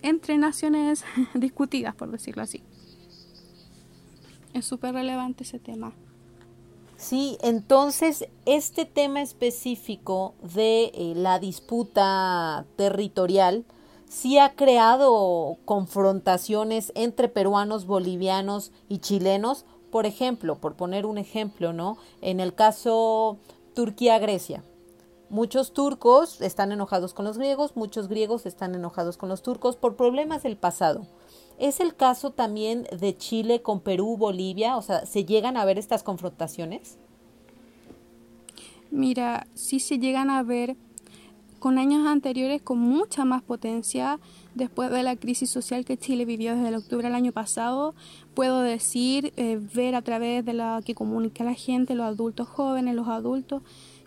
Speaker 12: entre naciones discutidas, por decirlo así. Es súper relevante ese tema.
Speaker 6: Sí, entonces este tema específico de eh, la disputa territorial sí ha creado confrontaciones entre peruanos, bolivianos y chilenos. Por ejemplo, por poner un ejemplo, ¿no? En el caso Turquía-Grecia. Muchos turcos están enojados con los griegos, muchos griegos están enojados con los turcos por problemas del pasado. ¿Es el caso también de Chile con Perú, Bolivia? O sea, ¿se llegan a ver estas confrontaciones?
Speaker 12: Mira, sí se llegan a ver con años anteriores con mucha más potencia. Después de la crisis social que Chile vivió desde el octubre del año pasado, puedo decir, eh, ver a través de la que comunica la gente, los adultos jóvenes, los adultos,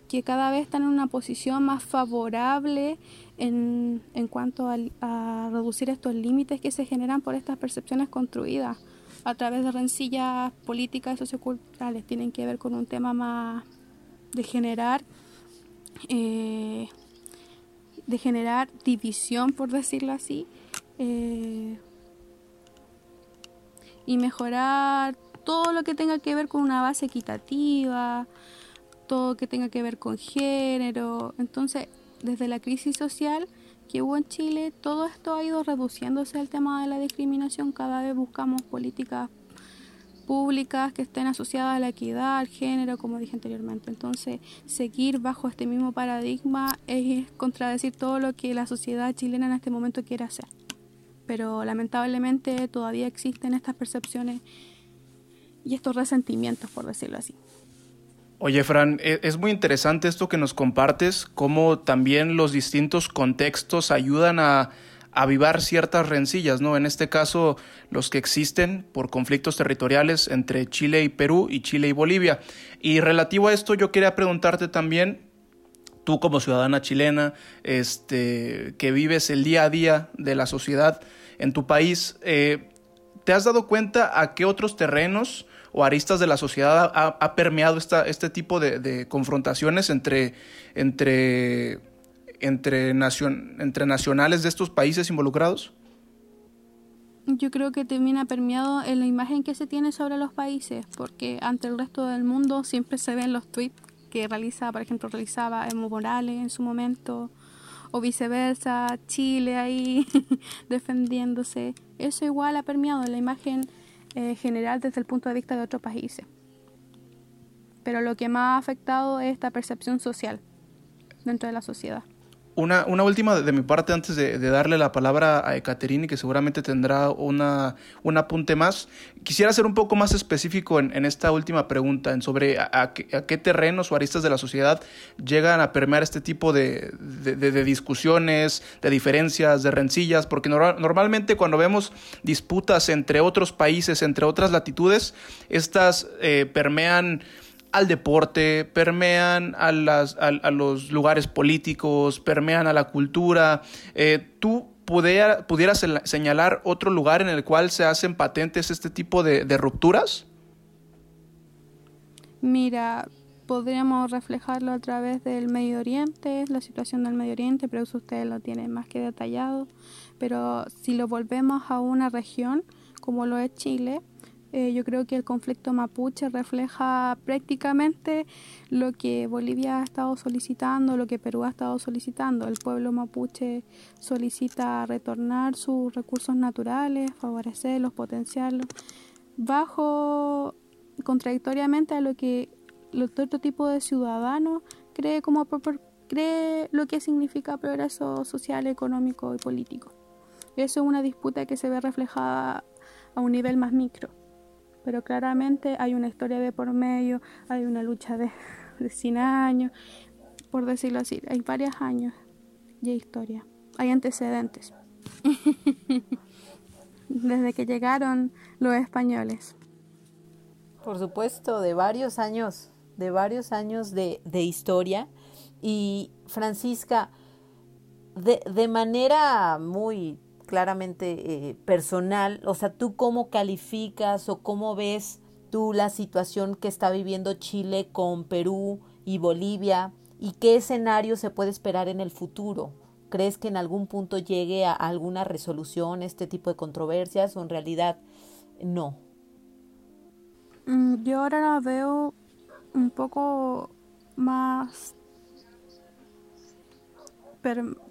Speaker 12: que cada vez están en una posición más favorable en, cuanto a, reducir estos límites que se generan por estas percepciones construidas a través de rencillas políticas y socioculturales. Tienen que ver con un tema más de generar eh, de generar división por decirlo así eh, y mejorar todo lo que tenga que ver con una base equitativa todo que tenga que ver con género. Entonces, desde la crisis social que hubo en Chile, todo esto ha ido reduciéndose al tema de la discriminación. Cada vez buscamos políticas públicas que estén asociadas a la equidad, al género, como dije anteriormente. Entonces, seguir bajo este mismo paradigma es contradecir todo lo que la sociedad chilena en este momento quiere hacer. Pero lamentablemente todavía existen estas percepciones y estos resentimientos, por decirlo así.
Speaker 7: Oye, Fran, e, es muy interesante esto que nos compartes, cómo también los distintos contextos ayudan a avivar ciertas rencillas, ¿no? En este caso, los que existen por conflictos territoriales entre Chile y Perú y Chile y Bolivia. Y relativo a esto, yo quería preguntarte también, tú como ciudadana chilena, este, que vives el día a día de la sociedad en tu país, eh, ¿te has dado cuenta a qué otros terrenos o aristas de la sociedad ha, permeado esta, este tipo de, confrontaciones entre, entre, entre, entre nacionales de estos países involucrados?
Speaker 12: Yo creo que termina permeado en la imagen que se tiene sobre los países, porque ante el resto del mundo siempre se ven los tweets que realiza, por ejemplo, realizaba Evo Morales en su momento, o viceversa, Chile ahí defendiéndose. Eso igual ha permeado en la imagen eh, general desde el punto de vista de otros países. Pero lo que más ha afectado es esta percepción social dentro de la sociedad.
Speaker 7: Una, una última de mi parte antes de, darle la palabra a Ekaterini, que seguramente tendrá una, un apunte más. Quisiera ser un poco más específico en, esta última pregunta, en sobre a, qué, terrenos o aristas de la sociedad llegan a permear este tipo de, de, discusiones, de diferencias, de rencillas, porque normalmente cuando vemos disputas entre otros países, entre otras latitudes, estas eh, permean al deporte, permean a, las, a, los lugares políticos, permean a la cultura. Eh, ¿Tú pudieras señalar otro lugar en el cual se hacen patentes este tipo de, rupturas?
Speaker 12: Mira, podríamos reflejarlo a través del Medio Oriente, la situación del Medio Oriente, pero eso ustedes lo tienen más que detallado. Pero si lo volvemos a una región como lo es Chile, eh, yo creo que el conflicto mapuche refleja prácticamente lo que Bolivia ha estado solicitando, lo que Perú ha estado solicitando. El pueblo mapuche solicita retornar sus recursos naturales, favorecerlos, potenciarlos, bajo contradictoriamente a lo que otro tipo de ciudadano cree como cree lo que significa progreso social, económico y político. Eso es una disputa que se ve reflejada a un nivel más micro. Pero claramente hay una historia de por medio, hay una lucha de, de 100 años, por decirlo así. Hay varios años de historia, hay antecedentes. Desde que llegaron los españoles.
Speaker 6: Por supuesto, de varios años de varios años de, historia. Y Francisca, de, de manera muy claramente eh, personal, o sea, ¿tú cómo calificas o cómo ves tú la situación que está viviendo Chile con Perú y Bolivia y qué escenario se puede esperar en el futuro? ¿Crees que en algún punto llegue a alguna resolución este tipo de controversias o en realidad no?
Speaker 12: Mm, yo ahora la veo un poco más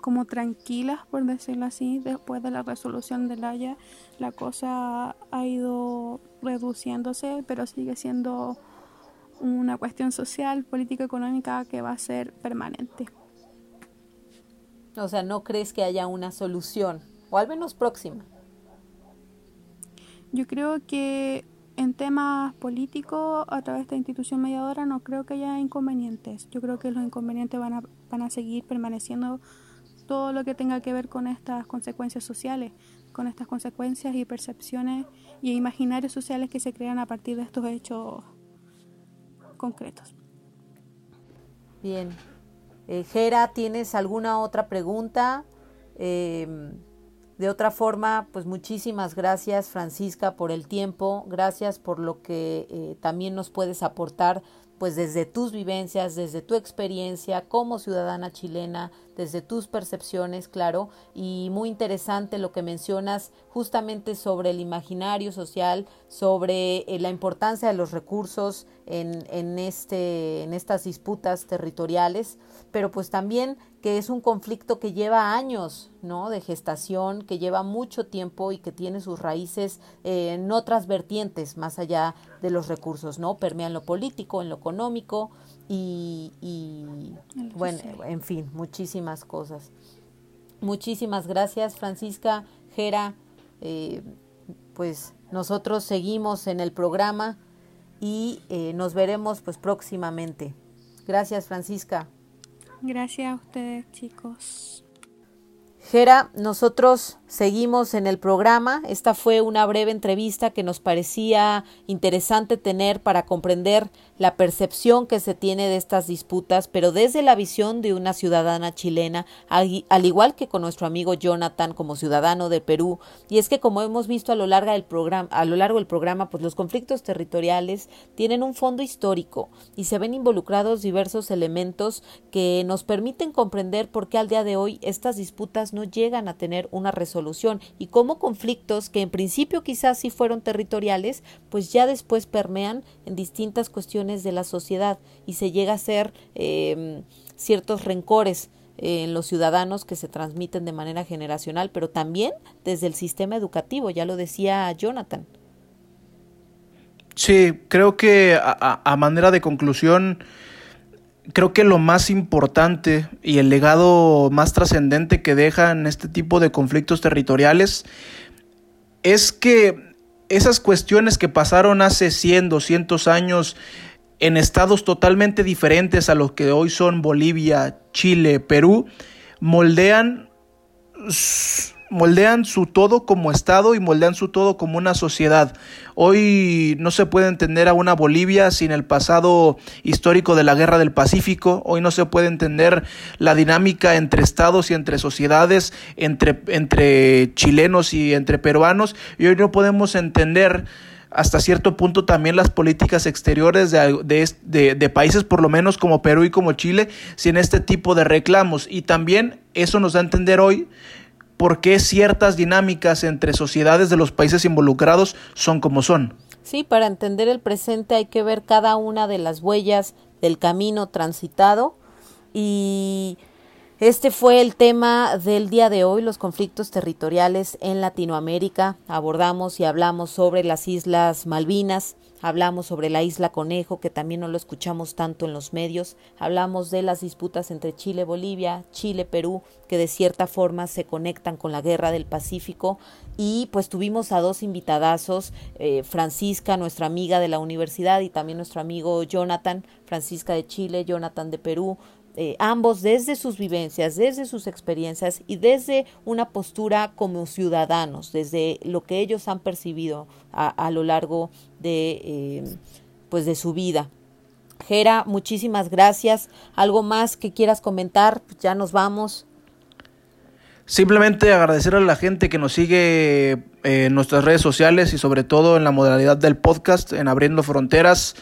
Speaker 12: como tranquilas, por decirlo así, después de la resolución del Haya, la cosa ha ido reduciéndose, pero sigue siendo una cuestión social, política, económica que va a ser permanente.
Speaker 6: O sea, ¿no crees que haya una solución? O al menos próxima.
Speaker 12: Yo creo que en temas políticos, a través de esta institución mediadora, no creo que haya inconvenientes. Yo creo que los inconvenientes van a, van a seguir permaneciendo todo lo que tenga que ver con estas consecuencias sociales, con estas consecuencias y percepciones y imaginarios sociales que se crean a partir de estos hechos concretos.
Speaker 6: Bien. Eh, Gera, ¿tienes alguna otra pregunta? Eh, de otra forma, pues muchísimas gracias Francisca por el tiempo, gracias por lo que eh, también nos puedes aportar pues desde tus vivencias, desde tu experiencia como ciudadana chilena, desde tus percepciones, claro, y muy interesante lo que mencionas justamente sobre el imaginario social, sobre eh, la importancia de los recursos en, en, este, en estas disputas territoriales, pero pues también que es un conflicto que lleva años ¿no? de gestación, que lleva mucho tiempo y que tiene sus raíces eh, en otras vertientes más allá de los recursos, ¿no? Permean lo político, en lo económico y, bueno, en fin, muchísimas cosas. Muchísimas gracias, Francisca, Jera. Eh, pues nosotros seguimos en el programa y eh, nos veremos pues próximamente. Gracias, Francisca.
Speaker 12: Gracias a ustedes, chicos.
Speaker 6: Gera, nosotros seguimos en el programa. Esta fue una breve entrevista que nos parecía interesante tener para comprender la percepción que se tiene de estas disputas, pero desde la visión de una ciudadana chilena, al igual que con nuestro amigo Jonathan como ciudadano de Perú. Y es que como hemos visto a lo largo del programa, a lo largo del programa, pues los conflictos territoriales tienen un fondo histórico y se ven involucrados diversos elementos que nos permiten comprender por qué al día de hoy estas disputas no llegan a tener una resolución y cómo conflictos que en principio quizás sí fueron territoriales, pues ya después permean en distintas cuestiones de la sociedad y se llega a ser em, ciertos rencores en los ciudadanos que se transmiten de manera generacional, pero también desde el sistema educativo, ya lo decía Jonathan.
Speaker 7: Sí, creo que a manera de conclusión, creo que lo más importante y el legado más trascendente que dejan este tipo de conflictos territoriales es que esas cuestiones que pasaron hace 100, 200 años en estados totalmente diferentes a los que hoy son Bolivia, Chile, Perú, moldean moldean su todo como Estado y moldean su todo como una sociedad. Hoy no se puede entender a una Bolivia sin el pasado histórico de la Guerra del Pacífico. Hoy no se puede entender la dinámica entre estados y entre sociedades, entre, entre chilenos y entre peruanos. Y hoy no podemos entender hasta cierto punto también las políticas exteriores de, de, países por lo menos como Perú y como Chile sin este tipo de reclamos. Y también eso nos da a entender hoy por qué ciertas dinámicas entre sociedades de los países involucrados son como son.
Speaker 6: Sí, para entender el presente hay que ver cada una de las huellas del camino transitado y este fue el tema del día de hoy, los conflictos territoriales en Latinoamérica. Abordamos y hablamos sobre las Islas Malvinas, hablamos sobre la isla Conejo, que también no lo escuchamos tanto en los medios, hablamos de las disputas entre Chile, Bolivia, Chile, Perú, que de cierta forma se conectan con la guerra del Pacífico. Y pues tuvimos a dos invitadazos, eh, Francisca, nuestra amiga de la universidad, y también nuestro amigo Jonathan, Francisca de Chile, Jonathan de Perú, eh, ambos desde sus vivencias, desde sus experiencias y desde una postura como ciudadanos, desde lo que ellos han percibido a, lo largo de, eh, pues de su vida. Gera, muchísimas gracias. ¿Algo más que quieras comentar? Ya nos vamos.
Speaker 7: Simplemente agradecer a la gente que nos sigue en nuestras redes sociales y sobre todo en la modalidad del podcast en Abriendo Fronteras.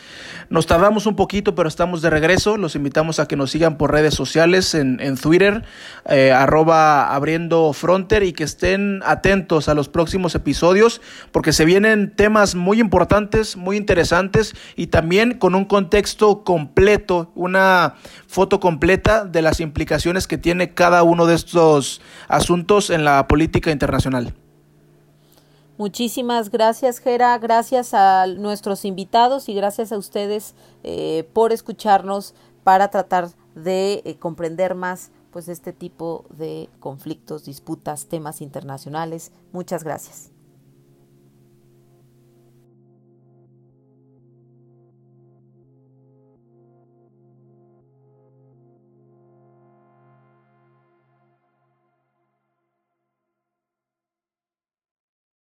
Speaker 7: Nos tardamos un poquito, pero estamos de regreso. Los invitamos a que nos sigan por redes sociales en, en Twitter, eh, arroba Abriendo Fronter y que estén atentos a los próximos episodios porque se vienen temas muy importantes, muy interesantes y también con un contexto completo, una foto completa de las implicaciones que tiene cada uno de estos asuntos en la política internacional.
Speaker 6: Muchísimas gracias, Gera. Gracias a nuestros invitados y gracias a ustedes eh, por escucharnos para tratar de eh, comprender más pues este tipo de conflictos, disputas, temas internacionales. Muchas gracias.